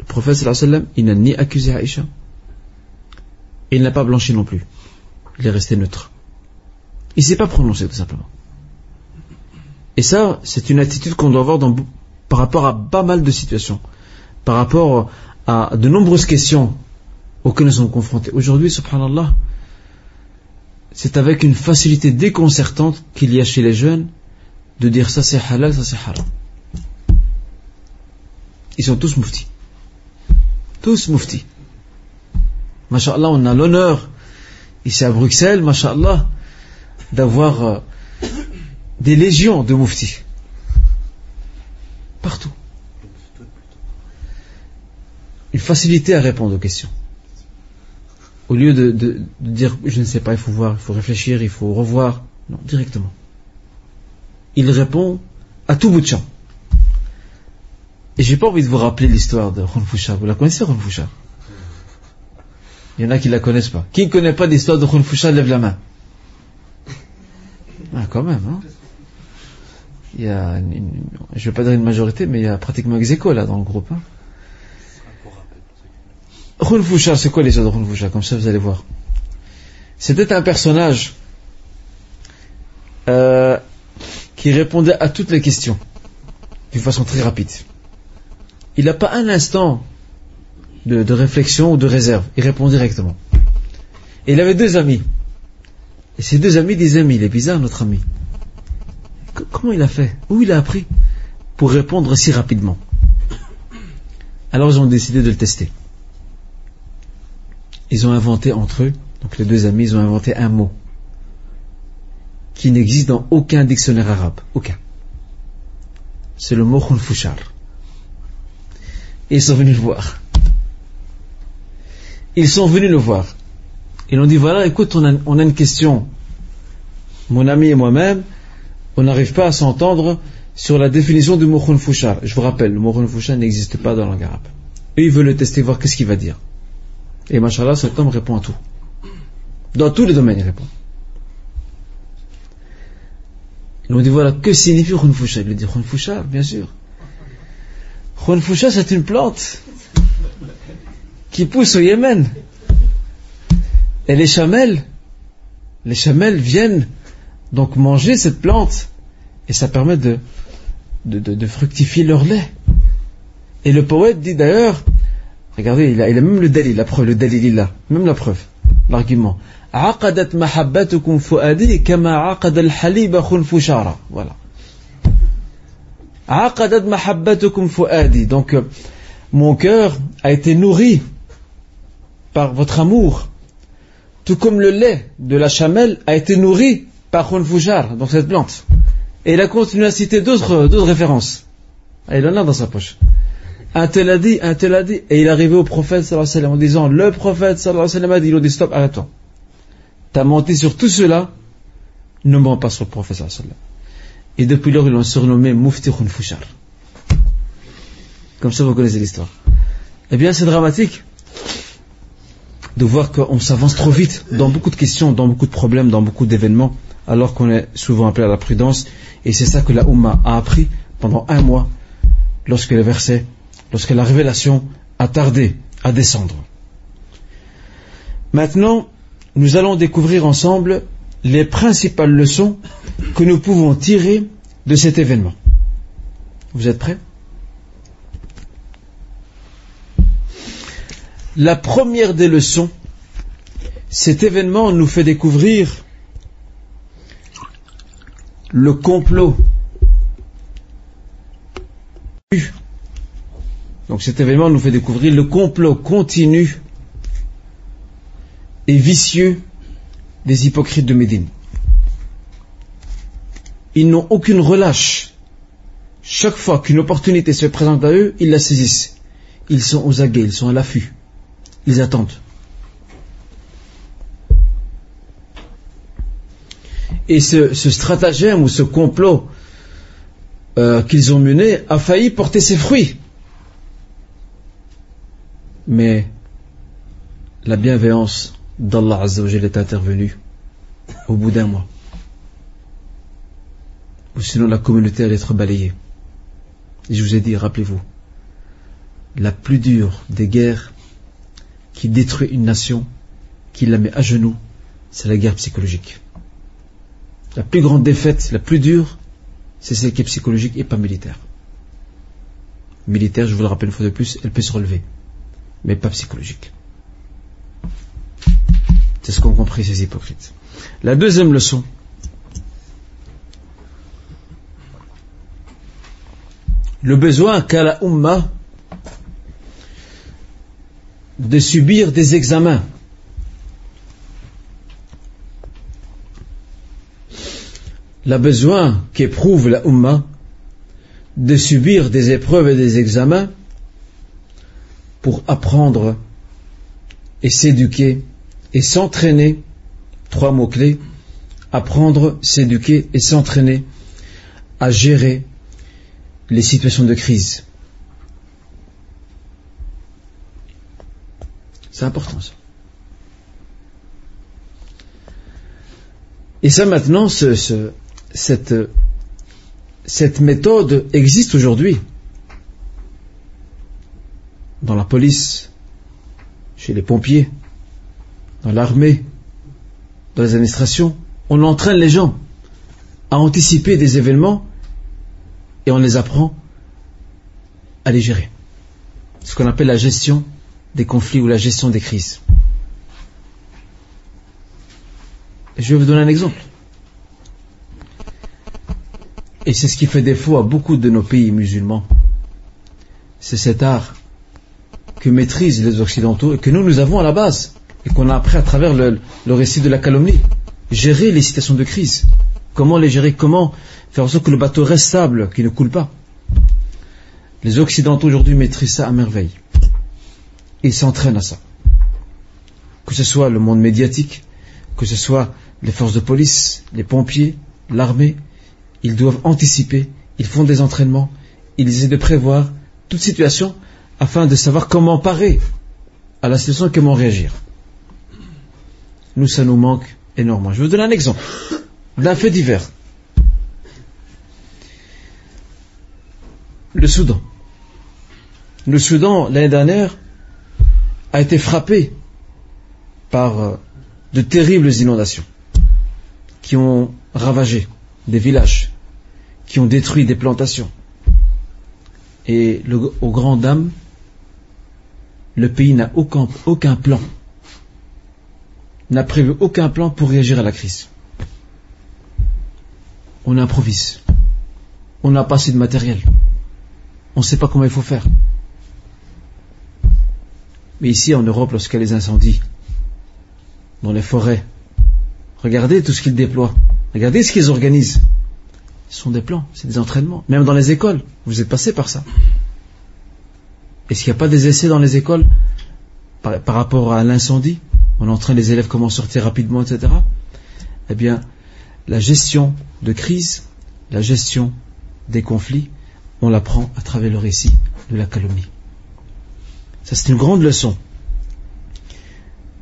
Le prophète sallallahu alayhi wa sallam, il n'a ni accusé Aïcha, il n'a pas blanchi non plus. Il est resté neutre. Il ne s'est pas prononcé tout simplement. Et ça, c'est une attitude qu'on doit avoir dans par rapport à pas mal de situations, par rapport à de nombreuses questions auxquelles nous sommes confrontés. Aujourd'hui, subhanallah, c'est avec une facilité déconcertante qu'il y a chez les jeunes de dire ça c'est halal, ça c'est haram. Ils sont tous mouftis. Tous mouftis. Masha'Allah, on a l'honneur, ici à Bruxelles, Masha'Allah, d'avoir euh, des légions de mouftis. Partout. Une facilité à répondre aux questions. Au lieu de, dire je ne sais pas, il faut voir, il faut réfléchir, il faut revoir. Non, directement. Il répond à tout bout de champ. Et j'ai pas envie de vous rappeler l'histoire de Khun Vous la connaissez, Khun Il y en a qui la connaissent pas. Qui ne connaît pas l'histoire de Khun lève la main. Ah, quand même, hein il y a, une, je vais pas dire une majorité, mais il y a pratiquement ex là dans le groupe. Hein. c'est quoi les de Khun Comme ça, vous allez voir. C'était un personnage euh, qui répondait à toutes les questions d'une façon très rapide. Il n'a pas un instant de, de, réflexion ou de réserve. Il répond directement. Et il avait deux amis. Et ces deux amis disaient, mais il est bizarre notre ami comment il a fait? Où il a appris pour répondre si rapidement? Alors ils ont décidé de le tester. Ils ont inventé entre eux, donc les deux amis, ils ont inventé un mot qui n'existe dans aucun dictionnaire arabe. Aucun. C'est le mot khunfushar. Et ils sont venus le voir. Ils sont venus le voir. Ils ont dit voilà, écoute, on a, on a une question. Mon ami et moi-même, on n'arrive pas à s'entendre sur la définition du mot Fushar. Je vous rappelle, le mot n'existe pas dans la arabe. Et il veut le tester, voir qu'est-ce qu'il va dire. Et machallah, cet homme répond à tout. Dans tous les domaines, il répond. Il nous dit voilà, que signifie Fushar Il lui dit Fushar, bien sûr. Fushar, c'est une plante qui pousse au Yémen. Et les chamelles, les chamelles viennent donc manger cette plante, et ça permet de, fructifier leur lait. Et le poète dit d'ailleurs, regardez, il a, même le dalil, la preuve, le dalil il a, même la preuve, l'argument. Voilà. Donc, euh, mon cœur a été nourri par votre amour, tout comme le lait de la chamelle a été nourri par Khunfushar, donc cette plante et il a continué à citer d'autres références il en a dans sa poche un tel a dit, un tel a dit, et il est arrivé au prophète sallallahu alayhi wa sallam en disant, le prophète sallallahu alayhi wa sallam a dit, il a dit, stop, arrête-toi. T'as menti sur tout cela, ne mens pas sur le prophète sallallahu alayhi wa sallam. Et depuis lors, ils l'ont surnommé Mufti Khunfushar. Comme ça, vous connaissez l'histoire. Eh bien, c'est dramatique de voir qu'on s'avance trop vite dans beaucoup de questions, dans beaucoup de problèmes, dans beaucoup d'événements, alors qu'on est souvent appelé à la prudence. Et c'est ça que la Ummah a appris pendant un mois, lorsque les versets lorsque la révélation a tardé à descendre. Maintenant, nous allons découvrir ensemble les principales leçons que nous pouvons tirer de cet événement. Vous êtes prêts? La première des leçons, cet événement nous fait découvrir le complot donc cet événement nous fait découvrir le complot continu et vicieux des hypocrites de Médine. Ils n'ont aucune relâche. Chaque fois qu'une opportunité se présente à eux, ils la saisissent. Ils sont aux aguets, ils sont à l'affût. Ils attendent. Et ce, stratagème ou ce complot euh, qu'ils ont mené a failli porter ses fruits mais la bienveillance d'Allah Azzawajal est intervenue au bout d'un mois. Ou sinon la communauté allait être balayée. Et je vous ai dit, rappelez-vous, la plus dure des guerres qui détruit une nation, qui la met à genoux, c'est la guerre psychologique. La plus grande défaite, la plus dure, c'est celle qui est psychologique et pas militaire. Militaire, je vous le rappelle une fois de plus, elle peut se relever mais pas psychologique. C'est ce qu'ont compris ces hypocrites. La deuxième leçon, le besoin qu'a la de subir des examens. Le besoin qu'éprouve la Ummah de subir des épreuves et des examens pour apprendre et s'éduquer et s'entraîner, trois mots-clés, apprendre, s'éduquer et s'entraîner à gérer les situations de crise. C'est important ça. Et ça maintenant, cette, méthode existe aujourd'hui dans la police, chez les pompiers, dans l'armée, dans les administrations, on entraîne les gens à anticiper des événements et on les apprend à les gérer. Ce qu'on appelle la gestion des conflits ou la gestion des crises. je vais vous donner un exemple. Et c'est ce qui fait défaut à beaucoup de nos pays musulmans. C'est cet art que maîtrisent les Occidentaux et que nous, nous avons à la base et qu'on a appris à travers le, récit de la calomnie. Gérer les situations de crise. Comment les gérer? Comment faire en sorte que le bateau reste stable, qu'il ne coule pas? Les Occidentaux aujourd'hui maîtrisent ça à merveille. Ils s'entraînent à ça. Que ce soit le monde médiatique, que ce soit les forces de police, les pompiers, l'armée, ils doivent anticiper, ils font des entraînements, ils essaient de prévoir toute situation afin de savoir comment parer à la situation et comment réagir. Nous, ça nous manque énormément. Je vous donner un exemple d'un fait divers. Le Soudan. Le Soudan, l'année dernière, a été frappé par euh, de terribles inondations qui ont ravagé des villages, qui ont détruit des plantations. Et le, aux grandes dames le pays n'a aucun plan, n'a prévu aucun plan pour réagir à la crise. On improvise. On n'a pas assez de matériel. On ne sait pas comment il faut faire. Mais ici, en Europe, lorsqu'il y a les incendies, dans les forêts, regardez tout ce qu'ils déploient. Regardez ce qu'ils organisent. Ce sont des plans, c'est des entraînements. Même dans les écoles, vous êtes passé par ça. Est-ce qu'il n'y a pas des essais dans les écoles par, rapport à l'incendie? On entraîne les élèves comment sortir rapidement, etc. Eh bien, la gestion de crise, la gestion des conflits, on l'apprend à travers le récit de la calomnie. Ça, c'est une grande leçon.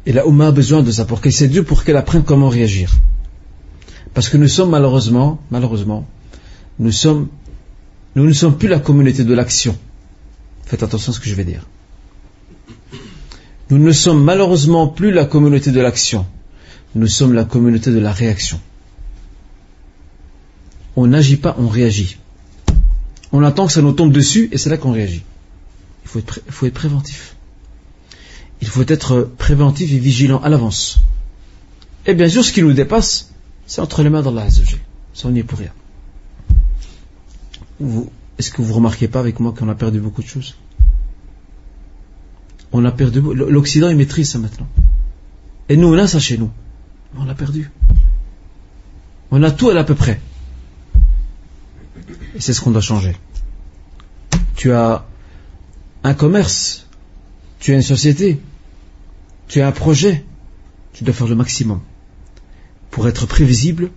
Et la Oumma a besoin de ça pour qu'elle Dieu, pour qu'elle apprenne comment réagir. Parce que nous sommes malheureusement, malheureusement, nous sommes, nous ne sommes plus la communauté de l'action. Faites attention à ce que je vais dire. Nous ne sommes malheureusement plus la communauté de l'action. Nous sommes la communauté de la réaction. On n'agit pas, on réagit. On attend que ça nous tombe dessus et c'est là qu'on réagit. Il faut être, il faut être préventif. Il faut être préventif et vigilant à l'avance. Et bien sûr, ce qui nous dépasse, c'est entre les mains d'Allah Azzawajal. Ça, on n'y est pour rien. Est-ce que vous remarquez pas avec moi qu'on a perdu beaucoup de choses? On a perdu. L'Occident, il maîtrise ça maintenant. Et nous, on a ça chez nous. On l'a perdu. On a tout à, à peu près. Et c'est ce qu'on doit changer. Tu as un commerce, tu as une société, tu as un projet, tu dois faire le maximum. Pour être prévisible,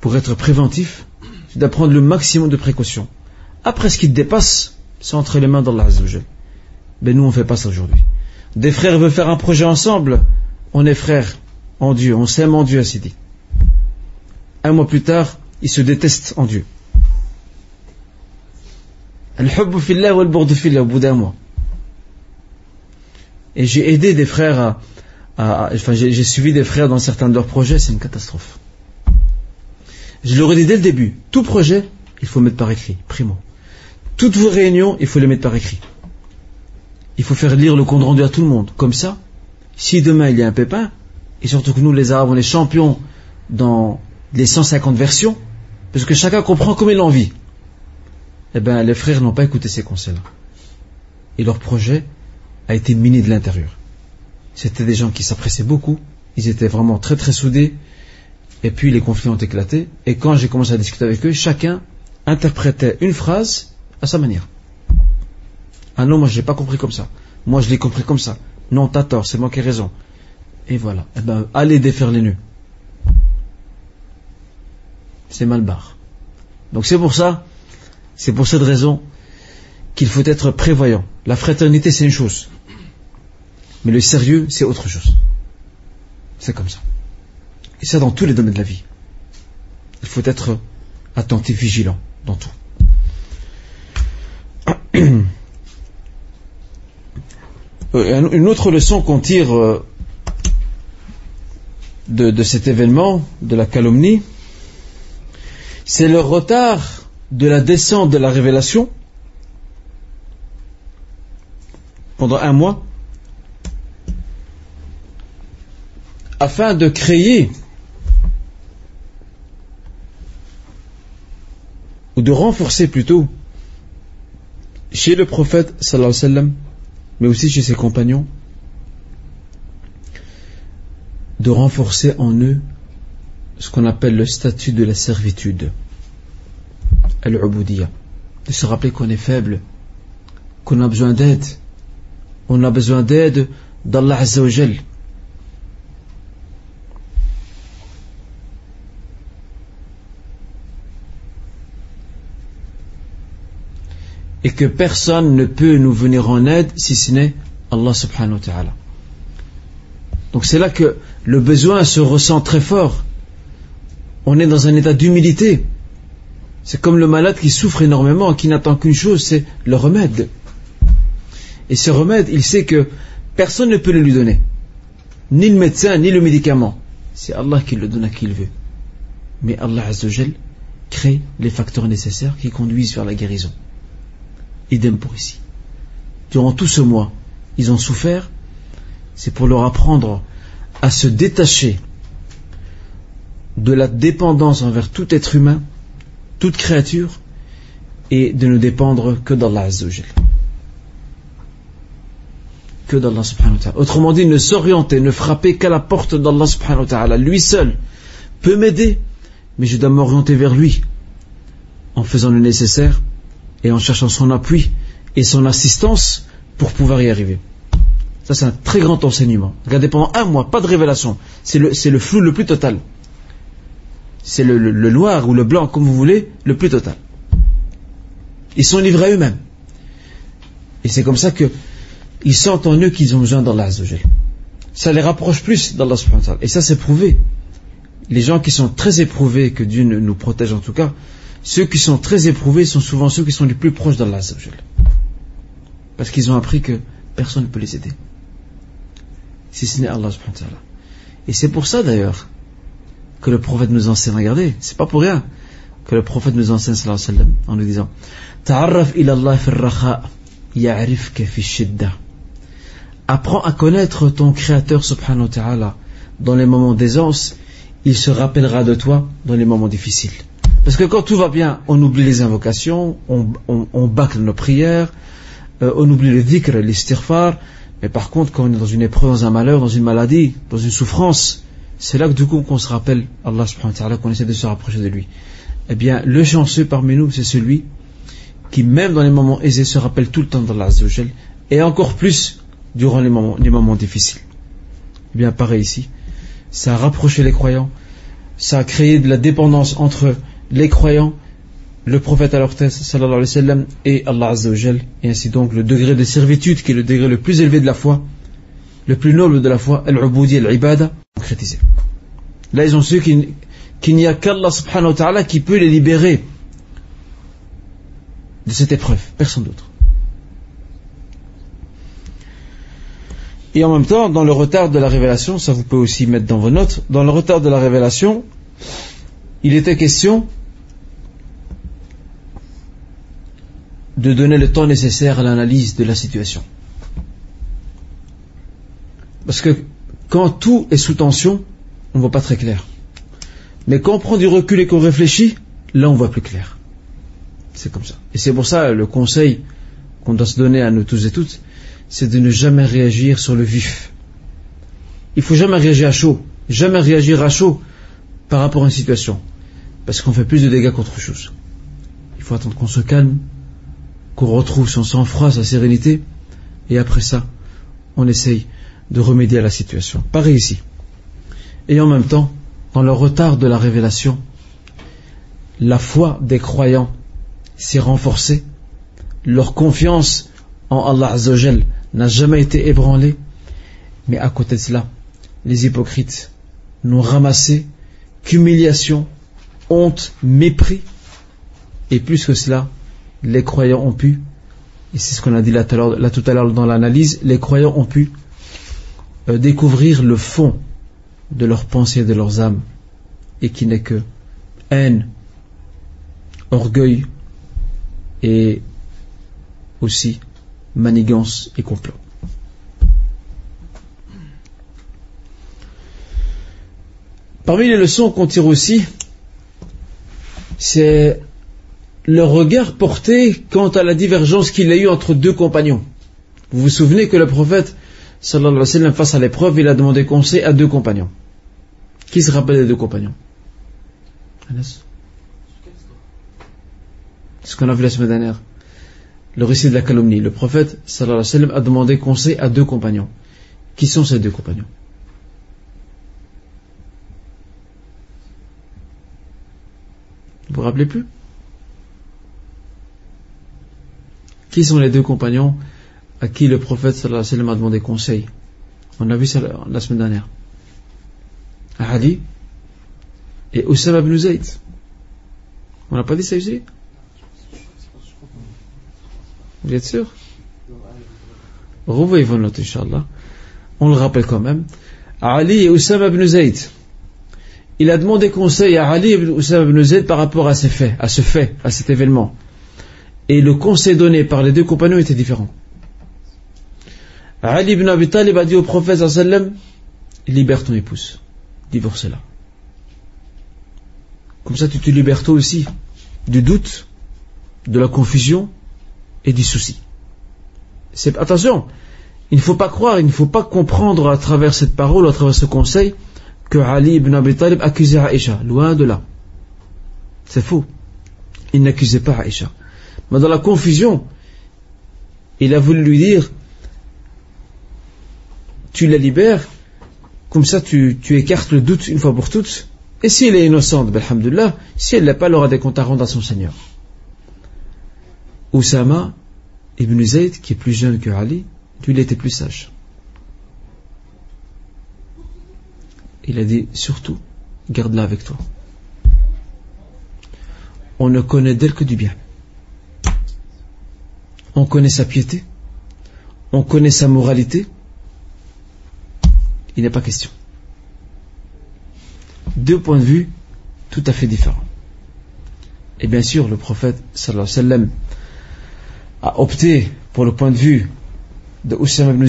pour être préventif, tu dois prendre le maximum de précautions. Après, ce qui te dépasse, c'est entre les mains d'Allah Azzawajal. Ben nous, on ne fait pas ça aujourd'hui. Des frères veulent faire un projet ensemble, on est frères en Dieu, on s'aime en Dieu, ainsi dit. Un mois plus tard, ils se détestent en Dieu. au bout d'un mois. Et j'ai aidé des frères à, enfin, j'ai suivi des frères dans certains de leurs projets, c'est une catastrophe. Je leur ai dit dès le début, tout projet, il faut mettre par écrit, primo. Toutes vos réunions, il faut les mettre par écrit. Il faut faire lire le compte rendu à tout le monde. Comme ça, si demain il y a un pépin, et surtout que nous les Arabes, on est champions dans les 150 versions, parce que chacun comprend comme il l'envie. Eh bien, les frères n'ont pas écouté ces conseils-là. Et leur projet a été miné de l'intérieur. C'était des gens qui s'appréciaient beaucoup, ils étaient vraiment très très soudés, et puis les conflits ont éclaté, et quand j'ai commencé à discuter avec eux, chacun interprétait une phrase à sa manière. Ah non, moi je l'ai pas compris comme ça. Moi je l'ai compris comme ça. Non, t'as tort, c'est moi qui ai raison. Et voilà. Eh ben, allez défaire les nœuds. C'est mal barre. Donc c'est pour ça, c'est pour cette raison qu'il faut être prévoyant. La fraternité c'est une chose. Mais le sérieux c'est autre chose. C'est comme ça. Et ça dans tous les domaines de la vie. Il faut être attentif, vigilant dans tout. Euh, une autre leçon qu'on tire euh, de, cet événement, de la calomnie, c'est le retard de la descente de la révélation pendant un mois afin de créer ou de renforcer plutôt chez le prophète sallallahu alayhi wa mais aussi chez ses compagnons, de renforcer en eux ce qu'on appelle le statut de la servitude, al-ubudiyya, de se rappeler qu'on est faible, qu'on a besoin d'aide, on a besoin d'aide d'Allah Azzawajal, et que personne ne peut nous venir en aide si ce n'est Allah subhanahu wa ta'ala. Donc c'est là que le besoin se ressent très fort. On est dans un état d'humilité. C'est comme le malade qui souffre énormément qui n'attend qu'une chose, c'est le remède. Et ce remède, il sait que personne ne peut le lui donner. Ni le médecin, ni le médicament. C'est Allah qui le donne à qui il veut. Mais Allah Azzawajal crée les facteurs nécessaires qui conduisent vers la guérison. Idem pour ici. Durant tout ce mois, ils ont souffert, c'est pour leur apprendre à se détacher de la dépendance envers tout être humain, toute créature, et de ne dépendre que d'Allah Azzawajal. Que d'Allah subhanahu wa ta'ala. Autrement dit, ne s'orienter, ne frapper qu'à la porte d'Allah subhanahu wa ta'ala. Lui seul peut m'aider, mais je dois m'orienter vers lui en faisant le nécessaire et en cherchant son appui et son assistance pour pouvoir y arriver. Ça, c'est un très grand enseignement. Regardez, pendant un mois, pas de révélation. C'est le, le, flou le plus total. C'est le, le, noir ou le blanc, comme vous voulez, le plus total. Ils sont livrés à eux-mêmes. Et c'est comme ça que ils sentent en eux qu'ils ont besoin d'Allah Azzawajal. Ça les rapproche plus d'Allah subhanahu Et ça c'est prouvé. Les gens qui sont très éprouvés, que Dieu nous protège en tout cas, ceux qui sont très éprouvés sont souvent ceux qui sont les plus proches d'Allah. Parce qu'ils ont appris que personne ne peut les aider. Si ce n'est Allah Et c'est pour ça d'ailleurs que le prophète nous enseigne, regardez, c'est pas pour rien que le prophète nous enseigne en nous disant Apprends à connaître ton Créateur subhanahu wa ta'ala dans les moments d'aisance, il se rappellera de toi dans les moments difficiles. Parce que quand tout va bien, on oublie les invocations, on, on, bâcle nos prières, euh, on oublie le dhikr, l'istighfar, mais par contre, quand on est dans une épreuve, dans un malheur, dans une maladie, dans une souffrance, c'est là que du coup qu'on se rappelle Allah subhanahu wa ta'ala, qu'on essaie de se rapprocher de lui. Eh bien, le chanceux parmi nous, c'est celui qui, même dans les moments aisés, se rappelle tout le temps d'Allah Azzawajal, et encore plus durant les moments, les moments difficiles. Eh bien, pareil ici. Ça a rapproché les croyants, ça a créé de la dépendance entre les croyants, le prophète alors sallallahu alayhi wa sallam, et Allah Azzawajal, et ainsi donc le degré de servitude qui est le degré le plus élevé de la foi, le plus noble de la foi, al-ubudi al-ibada, concrétisé. Là, ils ont su qu'il n'y a qu'Allah subhanahu wa ta'ala qui peut les libérer de cette épreuve, personne d'autre. Et en même temps, dans le retard de la révélation, ça vous peut aussi mettre dans vos notes, dans le retard de la révélation, il était question de donner le temps nécessaire à l'analyse de la situation. Parce que quand tout est sous tension, on ne voit pas très clair. Mais quand on prend du recul et qu'on réfléchit, là on voit plus clair. C'est comme ça. Et c'est pour ça le conseil qu'on doit se donner à nous tous et toutes, c'est de ne jamais réagir sur le vif. Il faut jamais réagir à chaud, jamais réagir à chaud par rapport à une situation, parce qu'on fait plus de dégâts qu'autre chose. Il faut attendre qu'on se calme, qu'on retrouve son sang-froid, sa sérénité, et après ça, on essaye de remédier à la situation. Pareil ici. Et en même temps, dans le retard de la révélation, la foi des croyants s'est renforcée, leur confiance en Allah Azzawajal n'a jamais été ébranlée, mais à côté de cela, les hypocrites n'ont ramassé qu'humiliation, honte, mépris, et plus que cela, les croyants ont pu, et c'est ce qu'on a dit là, tout à l'heure dans l'analyse, les croyants ont pu euh, découvrir le fond de leurs pensées et de leurs âmes, et qui n'est que haine, orgueil, et aussi manigance et complot. Parmi les leçons qu'on tire aussi, c'est le regard porté quant à la divergence qu'il a eue entre deux compagnons. Vous vous souvenez que le prophète, sallallahu alayhi wa sallam, face à l'épreuve, il a demandé conseil à deux compagnons. Qui se rappelle des deux compagnons? Ce qu'on a vu la semaine dernière. Le récit de la calomnie. Le prophète sallallahu alayhi wa sallam a demandé conseil à deux compagnons. Qui sont ces deux compagnons? Vous vous rappelez plus? Qui sont les deux compagnons à qui le prophète sallallahu alayhi wa sallam a demandé conseil? On a vu ça la semaine dernière. Ali et Oussama ibn Zayd. On n'a pas dit ça ici? Vous êtes sûr Revoyez vos notes, Inch'Allah. On le rappelle quand même. Ali et Oussama ibn Zayd. Il a demandé conseil à Ali et Oussama ibn Zayd par rapport à ces faits, à ce fait, à cet événement. Et le conseil donné par les deux compagnons était différent. Ali ibn Abi Talib a dit au prophète sallam libère ton épouse, divorce-la. Comme ça tu te libères toi aussi du doute, de la confusion et du souci. C'est, attention, il ne faut pas croire, il ne faut pas comprendre à travers cette parole, à travers ce conseil, que Ali ibn Abi Talib accusait Aïcha. Loin de là. C'est faux. Il n'accusait pas Aïcha. Mais dans la confusion, il a voulu lui dire tu la libères, comme ça tu, écartes le doute une fois pour toutes. Et si elle est innocente, ben, alhamdulillah, si elle n'a pas, elle aura des comptes à rendre à son Seigneur. Oussama ibn Zayd, qui est plus jeune que Ali, lui, il était plus sage. Il a dit, surtout, garde-la avec toi. On ne connaît d'elle que du bien. On connaît sa piété, on connaît sa moralité, il n'est pas question. Deux points de vue tout à fait différents. Et bien sûr, le prophète a opté pour le point de vue de Oussama ibn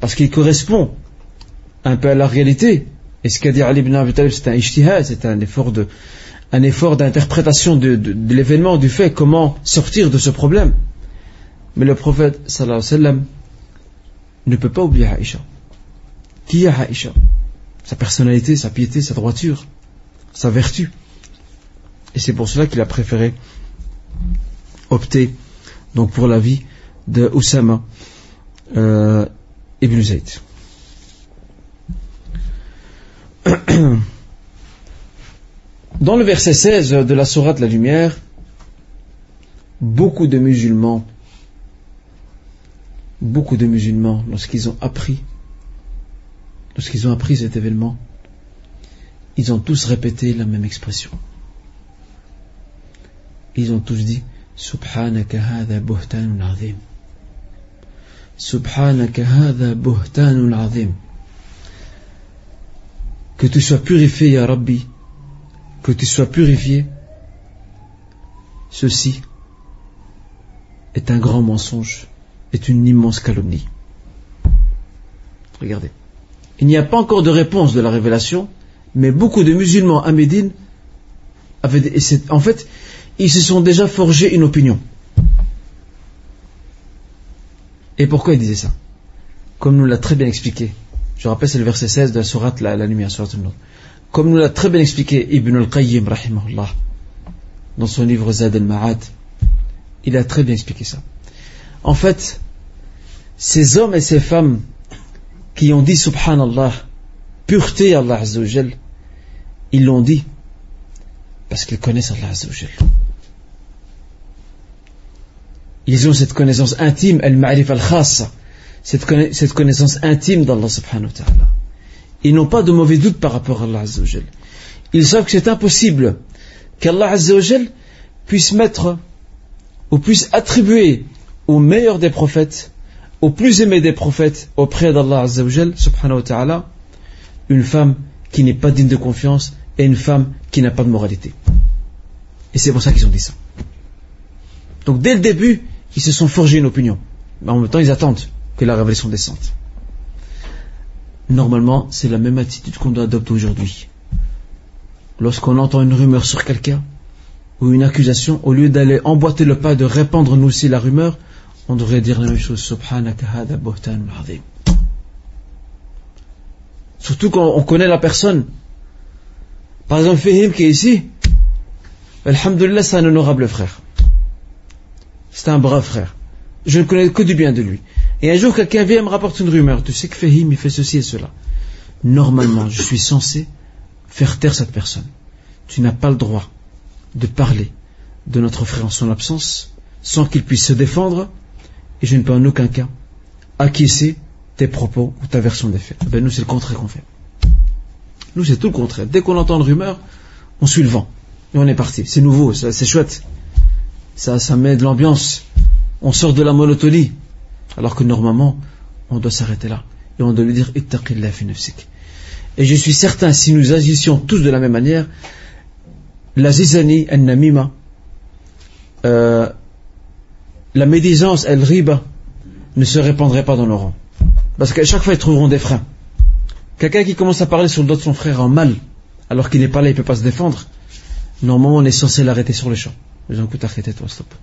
parce qu'il correspond un peu à la réalité. Et ce qu'a dit Ali ibn Abi Talib, c'est un ijtihad, c'est un effort effort d'interprétation de, de l'événement, du fait, comment sortir de ce problème. Mais le prophète sallallahu alayhi wa sallam ne peut pas oublier Aïcha. Qui est Aïcha? Sa personnalité, sa piété, sa droiture, sa vertu. Et c'est pour cela qu'il a préféré opter donc pour la vie de Oussama euh, ibn Zayd. Dans le verset 16 de la Sourate la Lumière, beaucoup de musulmans, beaucoup de musulmans, lorsqu'ils ont appris lorsqu'ils ont appris cet événement, ils ont tous répété la même expression. Ils ont tous dit Subhanaka hadha buhtanun azim. Subhanaka hadha buhtanun azim. Que tu sois purifié, Ya Rabbi. Que tu sois purifié. Ceci est un grand mensonge, est une immense calomnie. Regardez. Il n'y a pas encore de réponse de la révélation, mais beaucoup de musulmans à Médine en fait, ils se sont déjà forgés une opinion. Et pourquoi ils disaient ça? Comme nous l'a très bien expliqué. Je rappelle, c'est le verset 16 de la sourate La, la Lumière, sourate Comme nous l'a très bien expliqué Ibn al-Qayyim, rahimahullah, dans son livre Zad al-Ma'ad, il a très bien expliqué ça. En fait, ces hommes et ces femmes qui ont dit Subhanallah, pureté Allah Azzawajal, ils l'ont dit parce qu'ils connaissent Allah Azzawajal. Ils ont cette connaissance intime, al-ma'rif al-khassa, cette, connaissance intime d'Allah subhanahu wa ta'ala. Ils n'ont pas de mauvais doute par rapport à Allah. Ils savent que c'est impossible qu'Allah puisse mettre ou puisse attribuer au meilleur des prophètes au plus aimé des prophètes auprès d'Allah wa ta'ala, une femme qui n'est pas digne de confiance et une femme qui n'a pas de moralité. Et c'est pour ça qu'ils ont dit ça. Donc dès le début, ils se sont forgés une opinion. Mais en même temps, ils attendent que la révélation descende. Normalement, c'est la même attitude qu'on doit adopter aujourd'hui. Lorsqu'on entend une rumeur sur quelqu'un, ou une accusation, au lieu d'aller emboîter le pas de répandre nous aussi la rumeur, on devrait dire la même chose. Subhanaka. Surtout quand on connaît la personne. Par exemple, Fahim qui est ici, Alhamdulillah, c'est un honorable frère. C'est un brave frère. Je ne connais que du bien de lui. Et un jour, quelqu'un vient et me rapporte une rumeur. Tu sais que Fahim, il fait ceci et cela. Normalement, je suis censé faire taire cette personne. Tu n'as pas le droit de parler de notre frère en son absence sans qu'il puisse se défendre et je ne peux en aucun cas acquiescer tes propos ou ta version des faits. Ben nous, c'est le contraire qu'on fait. Nous, c'est tout le contraire. Dès qu'on entend une rumeur, on suit le vent. Et on est parti. C'est nouveau, c'est chouette. Ça, ça met de l'ambiance. On sort de la monotonie. Alors que normalement, on doit s'arrêter là. Et on doit lui dire. Et je suis certain, si nous agissions tous de la même manière, la zizani, al-namima, euh, la médisance, elle riba, ne se répandrait pas dans nos rangs. Parce qu'à chaque fois, ils trouveront des freins. Quelqu'un qui commence à parler sur le dos de son frère en mal, alors qu'il n'est pas là, il ne peut pas se défendre, normalement, on est censé l'arrêter sur le champ. gens écoute, arrêtez-toi, stop.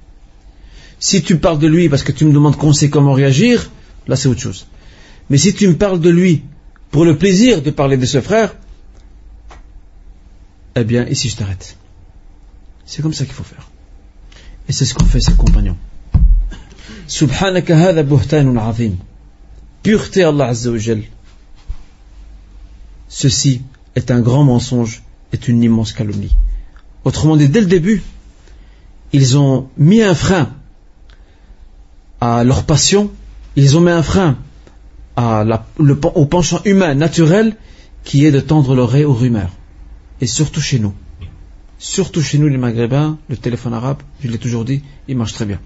Si tu parles de lui parce que tu me demandes qu'on sait comment réagir, là c'est autre chose. Mais si tu me parles de lui pour le plaisir de parler de ce frère, eh bien, ici je t'arrête? C'est comme ça qu'il faut faire. Et c'est ce qu'ont fait ses compagnons. Subhanaka azim. Pureté Allah Azza Ceci est un grand mensonge, est une immense calomnie. Autrement dit, dès le début, ils ont mis un frein à leur passion, ils ont mis un frein au penchant humain naturel qui est de tendre l'oreille aux rumeurs. Et surtout chez nous. Surtout chez nous les Maghrébins, le téléphone arabe, je l'ai toujours dit, il marche très bien.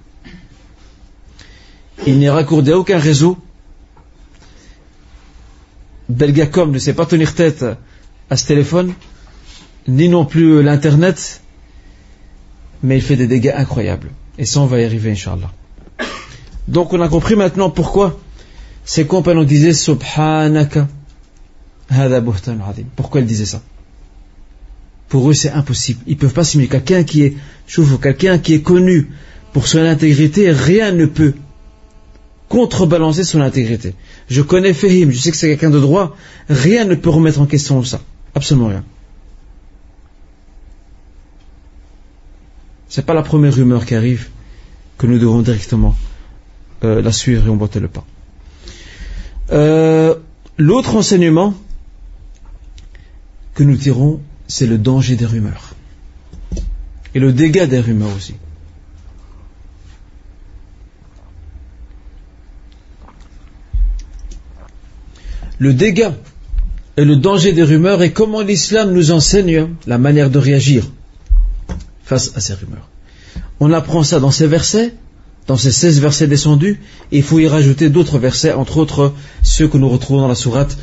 Il n'est raccordé aucun réseau. Belgacom ne sait pas tenir tête à ce téléphone, ni non plus l'Internet, mais il fait des dégâts incroyables. Et ça, on va y arriver, Inch'Allah. Donc, on a compris maintenant pourquoi ses compagnons disaient Subhanaka, Pourquoi ils disaient ça? Pour eux, c'est impossible. Ils ne peuvent pas s'imiter. Quelqu'un qui est, quelqu'un qui est connu pour son intégrité, rien ne peut contrebalancer son intégrité. Je connais Fahim, je sais que c'est quelqu'un de droit, rien ne peut remettre en question ça. Absolument rien. C'est pas la première rumeur qui arrive que nous devons directement euh, la suivre et emboîter le pas. Euh, l'autre enseignement que nous tirons, c'est le danger des rumeurs. Et le dégât des rumeurs aussi. Le dégât et le danger des rumeurs et comment l'islam nous enseigne la manière de réagir face à ces rumeurs. On apprend ça dans ces versets, dans ces 16 versets descendus, il faut y rajouter d'autres versets, entre autres ceux que nous retrouvons dans la sourate,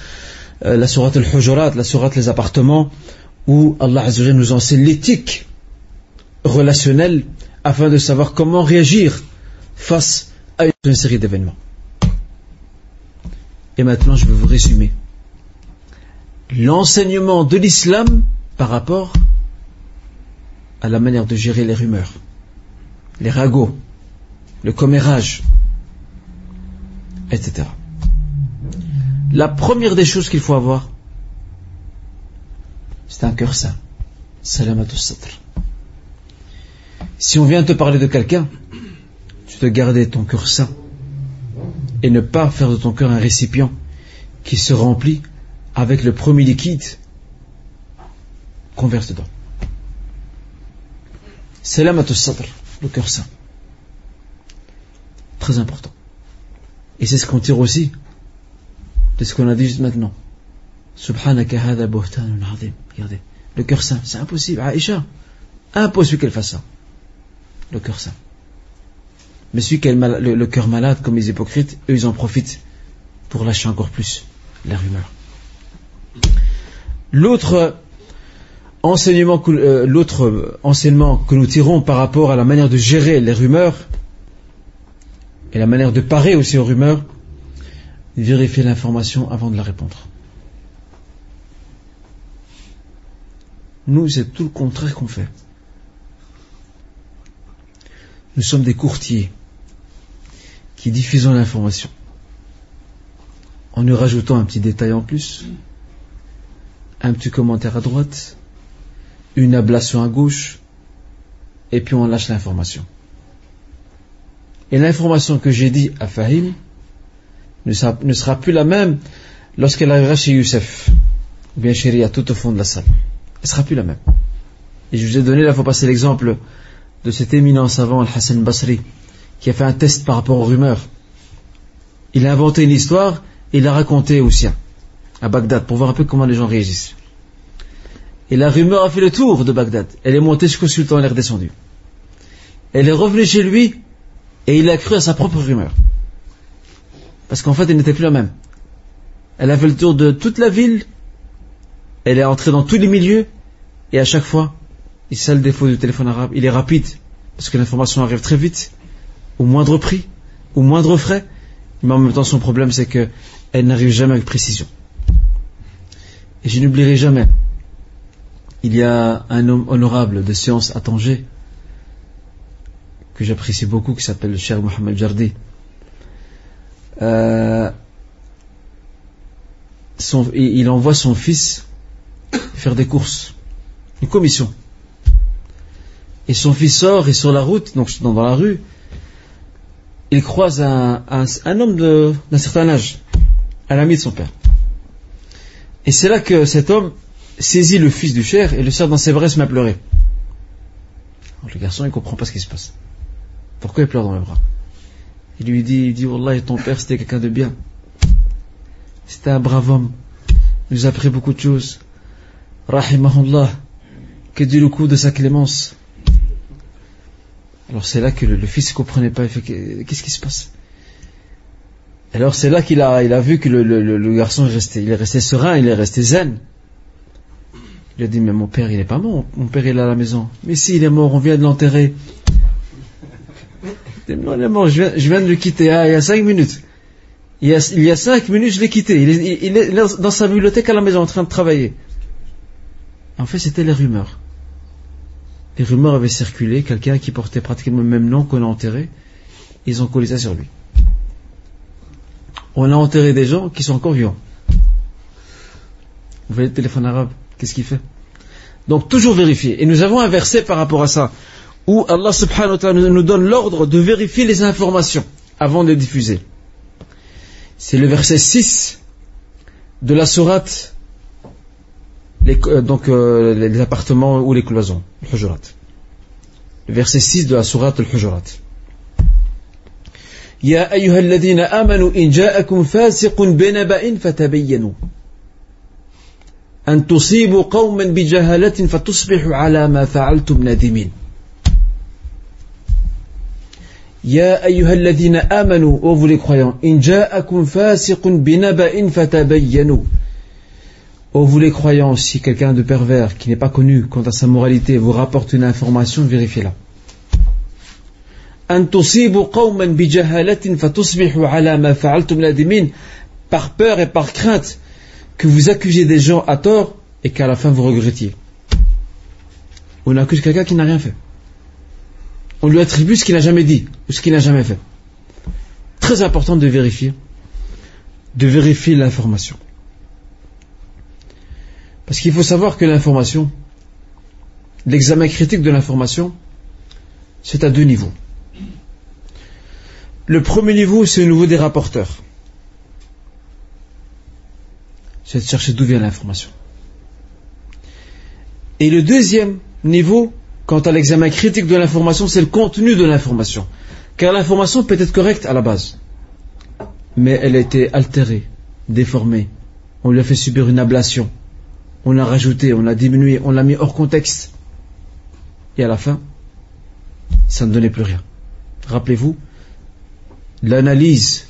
euh, la sourate al-Hujurat, la sourate les appartements, où Allah Azzawajal nous enseigne l'éthique relationnelle afin de savoir comment réagir face à une série d'événements. Et maintenant, je vais vous résumer l'enseignement de l'islam par rapport à la manière de gérer les rumeurs, les ragots, le commérage, etc. La première des choses qu'il faut avoir, c'est un cœur sain. Si on vient te parler de quelqu'un, tu dois garder ton cœur sain et ne pas faire de ton cœur un récipient qui se remplit avec le premier liquide qu'on verse dedans. Sadr, le cœur saint. Très important. Et c'est ce qu'on tire aussi de ce qu'on a dit juste maintenant. Subhanaka hada buhtanun azim. Regardez, le cœur saint, c'est impossible. Aïcha, impossible qu'elle fasse ça. Le cœur saint. Mais celui qui a le, cœur malade, comme les hypocrites, eux, ils en profitent pour lâcher encore plus la rumeur. L'autre enseignement, euh, l'autre enseignement que nous tirons par rapport à la manière de gérer les rumeurs et la manière de parer aussi aux rumeurs, vérifier l'information avant de la répondre. Nous, c'est tout le contraire qu'on fait. Nous sommes des courtiers qui diffusons l'information en nous rajoutant un petit détail en plus, un petit commentaire à droite, une ablation à gauche, et puis on lâche l'information. Et l'information que j'ai dit à Fahim ne sera, plus la même lorsqu'elle arrivera chez Youssef, ou bien chez Ria, tout au fond de la salle. Elle ne sera plus la même. Et je vous ai donné, il faut passer l'exemple de cet éminent savant, Al-Hassan Basri, qui a fait un test par rapport aux rumeurs. Il a inventé une histoire et l'a raconté aux siens, à Bagdad, pour voir un peu comment les gens réagissent. Et la rumeur a fait le tour de Bagdad. Elle est montée jusqu'au sultan, elle est redescendue. Elle est revenue chez lui et il a cru à sa propre rumeur. Parce qu'en fait, elle n'était plus la même. Elle a fait le tour de toute la ville, elle est entrée dans tous les milieux, et à chaque fois, et c'est le défaut du téléphone arabe, il est rapide, parce que l'information arrive très vite, au moindre prix, au moindre frais, Mais en même temps, son problème, c'est qu'elle n'arrive jamais avec précision. Et je n'oublierai jamais, il y a un homme honorable de science à Tanger, que j'apprécie beaucoup, qui s'appelle le cher Mohamed Jardi. Euh, il envoie son fils faire des courses, une commission. Et son fils sort et sur la route, donc dans, la rue, il croise un, homme d'un certain âge, un ami de son père. Et c'est là que cet homme saisit le fils du cher et le serre dans ses bras et se met à pleurer. le garçon, il comprend pas ce qui se passe. Pourquoi il pleure dans les bras? Il lui dit, il dit, Wallah, ton père, c'était quelqu'un de bien. C'était un brave homme. Il nous a appris beaucoup de choses. Rahimahullah. Que Dieu le coup de sa clémence? Alors c'est là que le, fils ne comprenait pas. Qu'est-ce qui se passe? Alors c'est là qu'il a, il a vu que le, garçon est resté, il est resté serein, il est resté zen. Il a dit, mais mon père, il n'est pas mort. Mon père, il est à la maison. Mais si, il est mort, on vient de l'enterrer. Il mort, je viens, de le quitter ah, il y a cinq minutes. Il y a, cinq minutes, je l'ai quitté. Il est, il dans sa bibliothèque à la maison en train de travailler. En fait, c'était les rumeurs. Les rumeurs avaient circulé, quelqu'un qui portait pratiquement le même nom qu'on a enterré, ils ont collé ça sur lui. On a enterré des gens qui sont encore vivants. Vous voyez le téléphone arabe, qu'est-ce qu'il fait? Donc toujours vérifier. Et nous avons un verset par rapport à ça, où Allah subhanahu wa ta'ala nous donne l'ordre de vérifier les informations avant de les diffuser. C'est le verset 6 de la sourate les, euh, donc euh, les appartements ou les cloisons, le hujurat. Le verset 6 de la sourate al-Hujurat. يا أيها الذين آمنوا إن جاءكم فاسق بنبأ فتبينوا أن تصيبوا قوما بجهالة فتصبحوا على ما فعلتم نادمين يا أيها الذين آمنوا ô vous les croyants إن جاءكم فاسق بنبأ فتبينوا Oh, vous les croyants, si quelqu'un de pervers qui n'est pas connu quant à sa moralité vous rapporte une information, vérifiez-la. Par peur et par crainte que vous accusiez des gens à tort et qu'à la fin vous regrettiez. On accuse quelqu'un qui n'a rien fait. On lui attribue ce qu'il n'a jamais dit ou ce qu'il n'a jamais fait. Très important de vérifier, de vérifier l'information. Parce qu'il faut savoir que l'information, l'examen critique de l'information, c'est à deux niveaux. Le premier niveau, c'est au niveau des rapporteurs. C'est de chercher d'où vient l'information. Et le deuxième niveau, quant à l'examen critique de l'information, c'est le contenu de l'information. Car l'information peut être correcte à la base, mais elle a été altérée, déformée. On lui a fait subir une ablation, on l'a rajouté, on l'a diminué, on l'a mis hors contexte. Et à la fin, ça ne donnait plus rien. Rappelez-vous, l'analyse,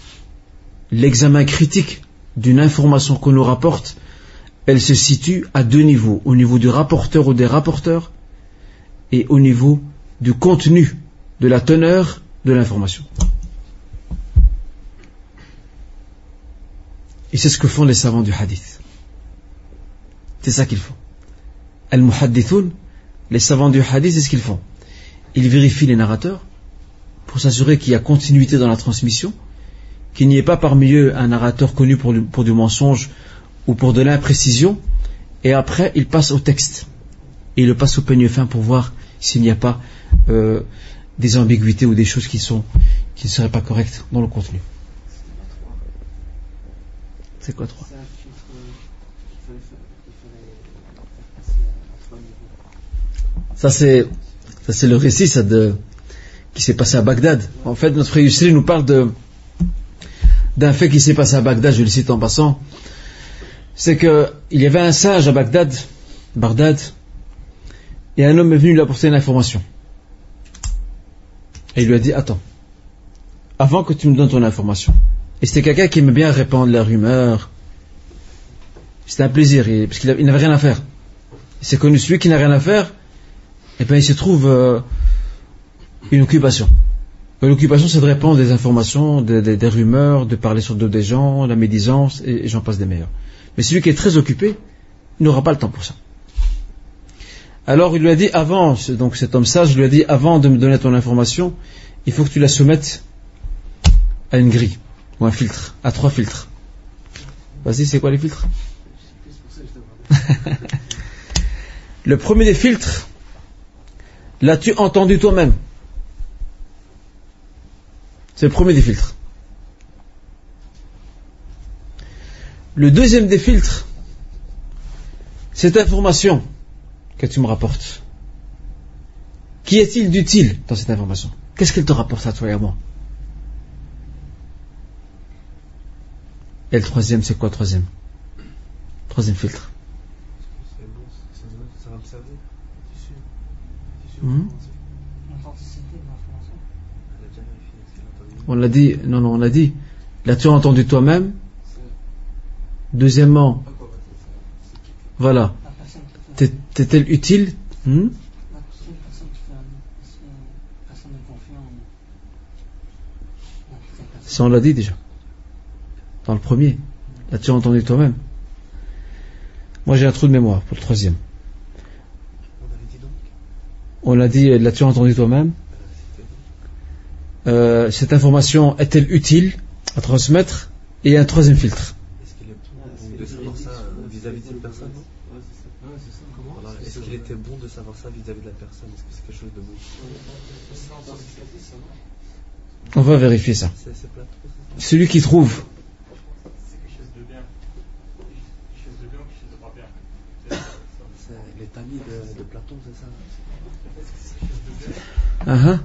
l'examen critique d'une information qu'on nous rapporte, elle se situe à deux niveaux, au niveau du rapporteur ou des rapporteurs et au niveau du contenu, de la teneur de l'information. Et c'est ce que font les savants du hadith. C'est ça qu'ils font. Al-Muhaddithun, les savants du hadith, c'est ce qu'ils font. Ils vérifient les narrateurs pour s'assurer qu'il y a continuité dans la transmission, qu'il n'y ait pas parmi eux un narrateur connu pour du, mensonge ou pour de l'imprécision, et après ils passent au texte. Et ils le passent au peigne fin pour voir s'il n'y a pas euh, des ambiguïtés ou des choses qui sont qui ne seraient pas correctes dans le contenu. C'est quoi trois? Ça c'est, ça c'est le récit ça de, qui s'est passé à Bagdad. En fait, notre frère Yusri nous parle de, d'un fait qui s'est passé à Bagdad, je le cite en passant. C'est que il y avait un singe à Bagdad, Bagdad, et un homme est venu lui apporter une information. Et il lui a dit, attends, avant que tu me donnes ton information. Et c'était quelqu'un qui aimait bien répandre la rumeur. C'était un plaisir, parce qu'il n'avait rien à faire. C'est connu celui qui n'a rien à faire, et eh bien il se trouve euh, une occupation. L'occupation, c'est de répandre des informations, des, rumeurs, de parler sur dos des gens, la médisance, et, j'en passe des meilleurs. Mais celui qui est très occupé, il n'aura pas le temps pour ça. Alors il lui a dit avant, donc cet homme sage lui a dit avant de me donner ton information, il faut que tu la soumettes à une grille, ou un filtre, à trois filtres. Vas-y, c'est quoi les filtres? Le premier des filtres, l'as-tu entendu toi-même? C'est le premier des filtres. Le deuxième des filtres, cette information que tu me rapportes. Qui est-il d'utile dans cette information? Qu'est-ce qu'elle te rapporte à toi et à moi? Et le troisième, c'est quoi le troisième? Troisième filtre. On l'a dit, non, non, on l'a dit. L'as-tu entendu toi-même? Deuxièmement, voilà. T'est-elle utile hmm? Ça, on l'a dit déjà. Dans le premier. L'as-tu entendu toi-même Moi, j'ai un trou de mémoire pour le troisième. On l'a dit, l'as-tu entendu toi-même euh, cette information est-elle utile à transmettre Et un troisième filtre. Est-ce qu'il est vis-à-vis cette personne qu'il était bon de savoir ça vis-à-vis de la personne Est-ce que c'est quelque chose de bon On va vérifier ça. Celui qui trouve. Les tamis de, de Platon, c'est ça uh -huh.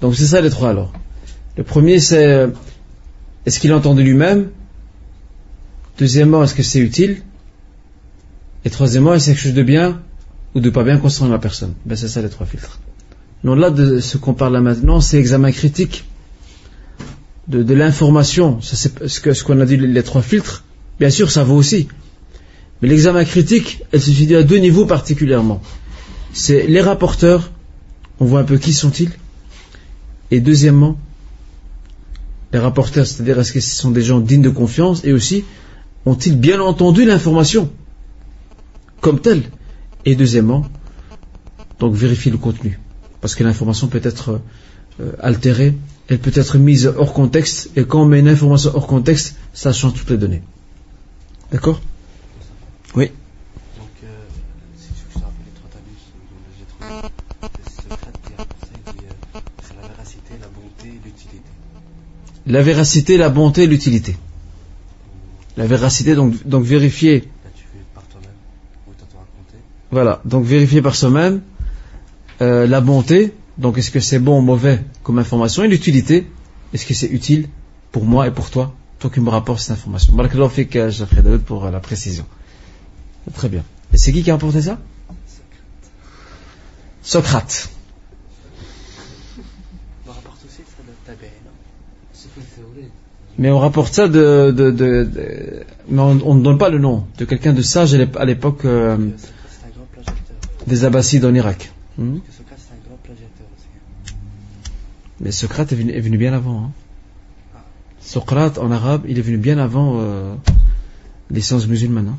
Donc c'est ça les trois alors. Le premier c'est est-ce qu'il a entendu lui-même? Deuxièmement, est-ce que c'est utile? Et troisièmement, est-ce quelque chose de bien ou de pas bien concernant la personne? Ben c'est ça les trois filtres. Non, là de ce qu'on parle là maintenant, c'est examen critique de, de l'information. C'est ce qu'on ce qu'on a dit les trois filtres. Bien sûr, ça vaut aussi. Mais l'examen critique, elle se situe à deux niveaux particulièrement. C'est les rapporteurs, on voit un peu qui sont-ils, et deuxièmement, les rapporteurs, c'est-à-dire est-ce que ce sont des gens dignes de confiance et aussi ont-ils bien entendu l'information comme telle? Et deuxièmement, donc vérifier le contenu. Parce que l'information peut être euh, altérée, elle peut être mise hors contexte, et quand on met une information hors contexte, ça change toutes les données. D'accord? Oui la véracité, la bonté, l'utilité. La véracité, donc, donc vérifier. Voilà, donc vérifier par soi-même euh, la bonté, donc est-ce que c'est bon ou mauvais comme information, et l'utilité, est-ce que c'est utile pour moi et pour toi, toi qui me rapportes cette information. fait pour la précision. Très bien. Et c'est qui qui a rapporté ça? Socrate. Mais on rapporte ça de, mais on, ne donne pas le nom de quelqu'un de sage à l'époque euh, des Abbassides en Irak. Hmm? Mais Socrate est venu, bien avant. Hein. Socrate en arabe, il est venu bien avant euh, les sciences musulmanes. Hein.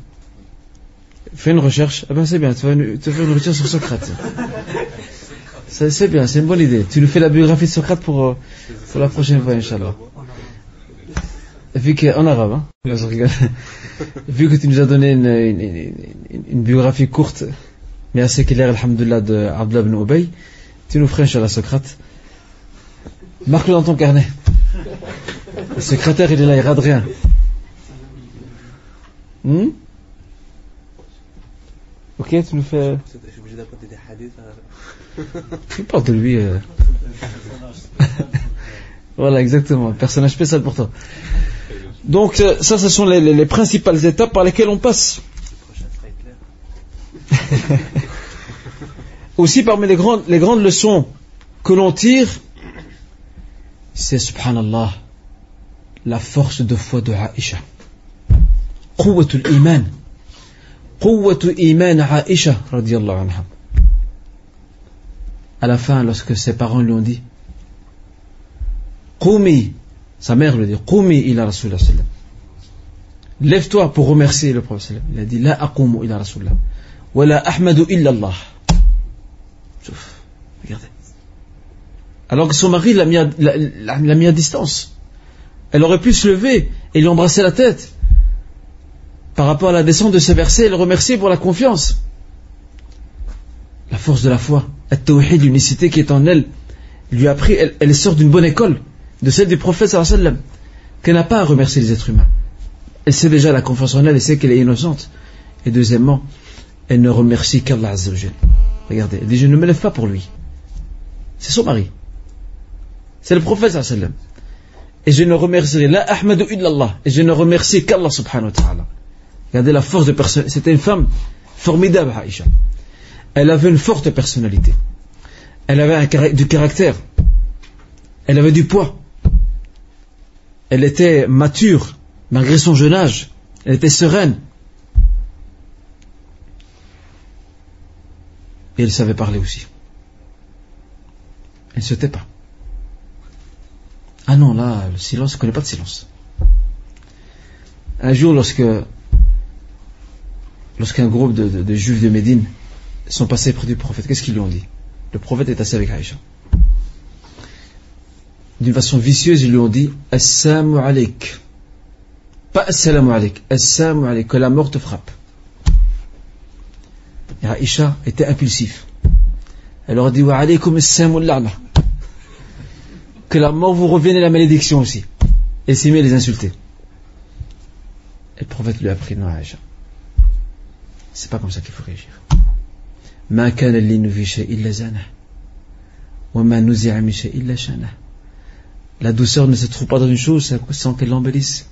Fais une recherche. Ah ben c'est bien, tu vas, faire une recherche sur Socrate. c'est bien, c'est une bonne idée. Tu nous fais la biographie de Socrate pour, euh, pour la prochaine fois, Inch'Allah vu que, en arabe, hein, vu que tu nous as donné une, une, une, biographie courte, mais assez claire, alhamdulillah, de Abdullah ibn Ubay, tu nous ferais, la Socrate. Marque-le dans ton carnet. Le secrétaire, il est là, il rate rien. Hmm? Ok, tu nous fais. Je suis obligé d'apporter des hadiths. Tu parles de lui. Euh... voilà, exactement. Personnage spécial pour toi. Donc euh, ça, ce sont les, principales étapes par lesquelles on passe. Aussi parmi les grandes, les grandes leçons que l'on tire, c'est subhanallah la force de foi de Aïcha. Quwwatul iman. Quwwatul iman Aïcha radiyallahu anha. À la fin, lorsque ses parents lui ont dit Qumi sa mère lui dit Qumi ila Rasulullah lève-toi pour remercier le prophète il a dit La aqumu ila Rasulullah wa la ahmadu illa Allah. Regardez. Alors que son mari l'a mis, à, l'a distance. Elle aurait pu se lever et lui embrasser la tête. Par rapport à la descente de ce verset et le remercier pour la confiance. La force de la foi, at-tawhid, l'unicité qui est en elle, lui a appris, elle, sort d'une bonne école, de celle du prophète sallam, qu'elle n'a pas à remercier les êtres humains. Elle sait déjà la confiance en elle, elle sait qu'elle est innocente. Et deuxièmement, elle ne remercie qu'Allah Azzawajal. Regardez, elle dit, je ne me lève pas pour lui. C'est son mari. C'est le prophète sallam. Et je ne remercierai la Ahmadu illallah. Et je ne remercie qu'Allah subhanahu wa ta'ala. Regardez la force de personnalité. C'était une femme formidable, Aïcha. Elle avait une forte personnalité. Elle avait du caractère. Elle avait du poids. Elle était mature, malgré son jeune âge. Elle était sereine. Et elle savait parler aussi. Elle ne se tait pas. Ah non, là, le silence, je ne connaît pas de silence. Un jour, lorsque lorsqu'un groupe de, juifs de Médine sont passés près du prophète, qu'est-ce qu'ils lui ont dit? Le prophète est assis avec Aïcha. D'une façon vicieuse, ils lui ont dit Assalamu alaik. Pas Assalamu alaik, Assalamu alaik, que la mort te frappe. Et Aïcha était impulsif. Elle leur a dit Wa alaykum assalamu Que la mort vous revienne et la malédiction aussi. Et s'est les insulter. Et le prophète lui a pris non Aïcha. C'est pas comme ça qu'il faut réagir. La douceur ne se trouve pas dans une chose sans qu'elle l'embellisse.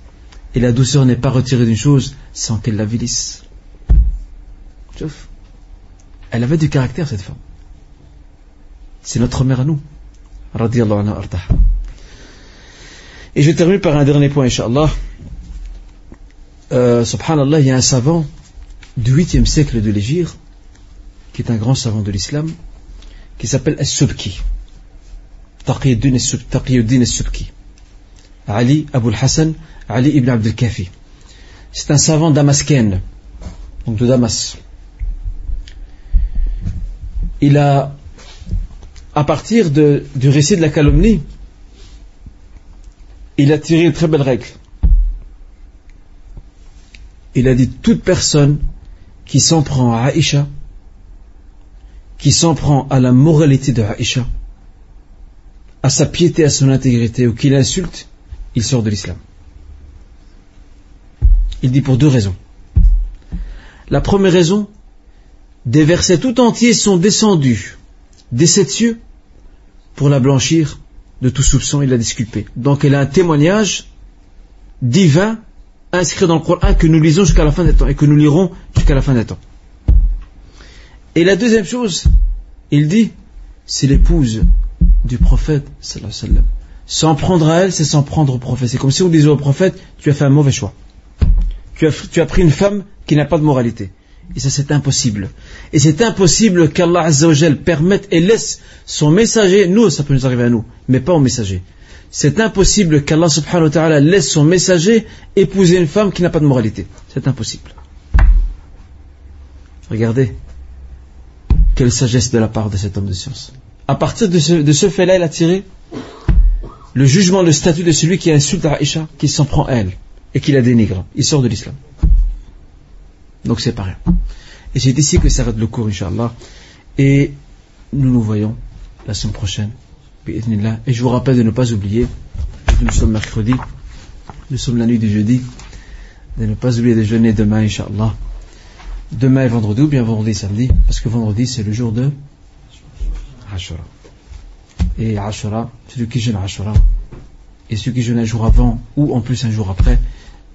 Et la douceur n'est pas retirée d'une chose sans qu'elle la vilisse. Elle avait du caractère, cette femme. C'est notre mère à nous. Et je termine par un dernier point, Inch'Allah. Euh, subhanallah, il y a un savant du 8e siècle de l'Égypte, qui est un grand savant de l'islam, qui s'appelle As-Subki. Taqiyuddin As-Subki. Ali Abul Hassan, Ali ibn Abdel Kafi. C'est un savant damascène, donc de Damas. Il a, à partir du récit de la calomnie, il a tiré une très belle règle. Il a dit toute personne qui s'en prend à Aïcha, qui s'en prend à la moralité de Aïcha, à sa piété, à son intégrité, ou qui l'insulte, il sort de l'islam. Il dit pour deux raisons. La première raison, des versets tout entiers sont descendus des sept cieux pour la blanchir de tout soupçon et la disculper. Donc elle a un témoignage divin inscrit dans le Coran que nous lisons jusqu'à la fin des temps et que nous lirons jusqu'à la fin des temps. Et la deuxième chose, il dit, c'est l'épouse du prophète, S'en prendre à elle, c'est s'en prendre au prophète. C'est comme si on disait au prophète, tu as fait un mauvais choix. Tu as, tu as pris une femme qui n'a pas de moralité. Et ça, c'est impossible. Et c'est impossible qu'Allah Azzawajal permette et laisse son messager, nous, ça peut nous arriver à nous, mais pas au messager c'est impossible qu'Allah subhanahu wa ta'ala laisse son messager épouser une femme qui n'a pas de moralité. C'est impossible. Regardez, quelle sagesse de la part de cet homme de science. À partir de ce, fait-là, il a tiré le jugement, le statut de celui qui insulte Aïcha, qui s'en prend à elle et qui la dénigre. Il sort de l'islam. Donc c'est rien. Et c'est ici que s'arrête le cours, Inch'Allah. Et nous nous voyons la semaine prochaine. Et je vous rappelle de ne pas oublier, nous sommes mercredi, nous sommes la nuit du jeudi, de ne pas oublier de jeûner demain, Inch'Allah. Demain et vendredi, ou bien vendredi samedi, parce que vendredi c'est le jour de Ashura. Et Ashura, celui qui jeûne Ashura, et ceux qui jeûnent un jour avant, ou en plus un jour après,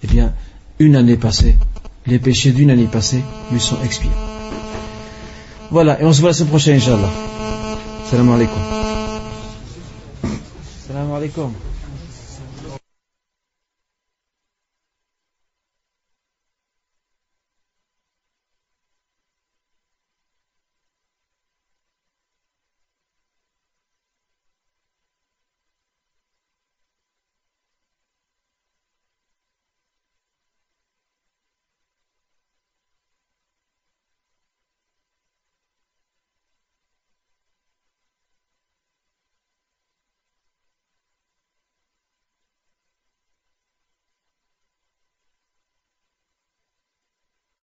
eh bien, une année passée, les péchés d'une année passée lui sont expiés. Voilà, et on se voit la semaine prochaine, Inch'Allah. Salam alaikum. Salam alaikum.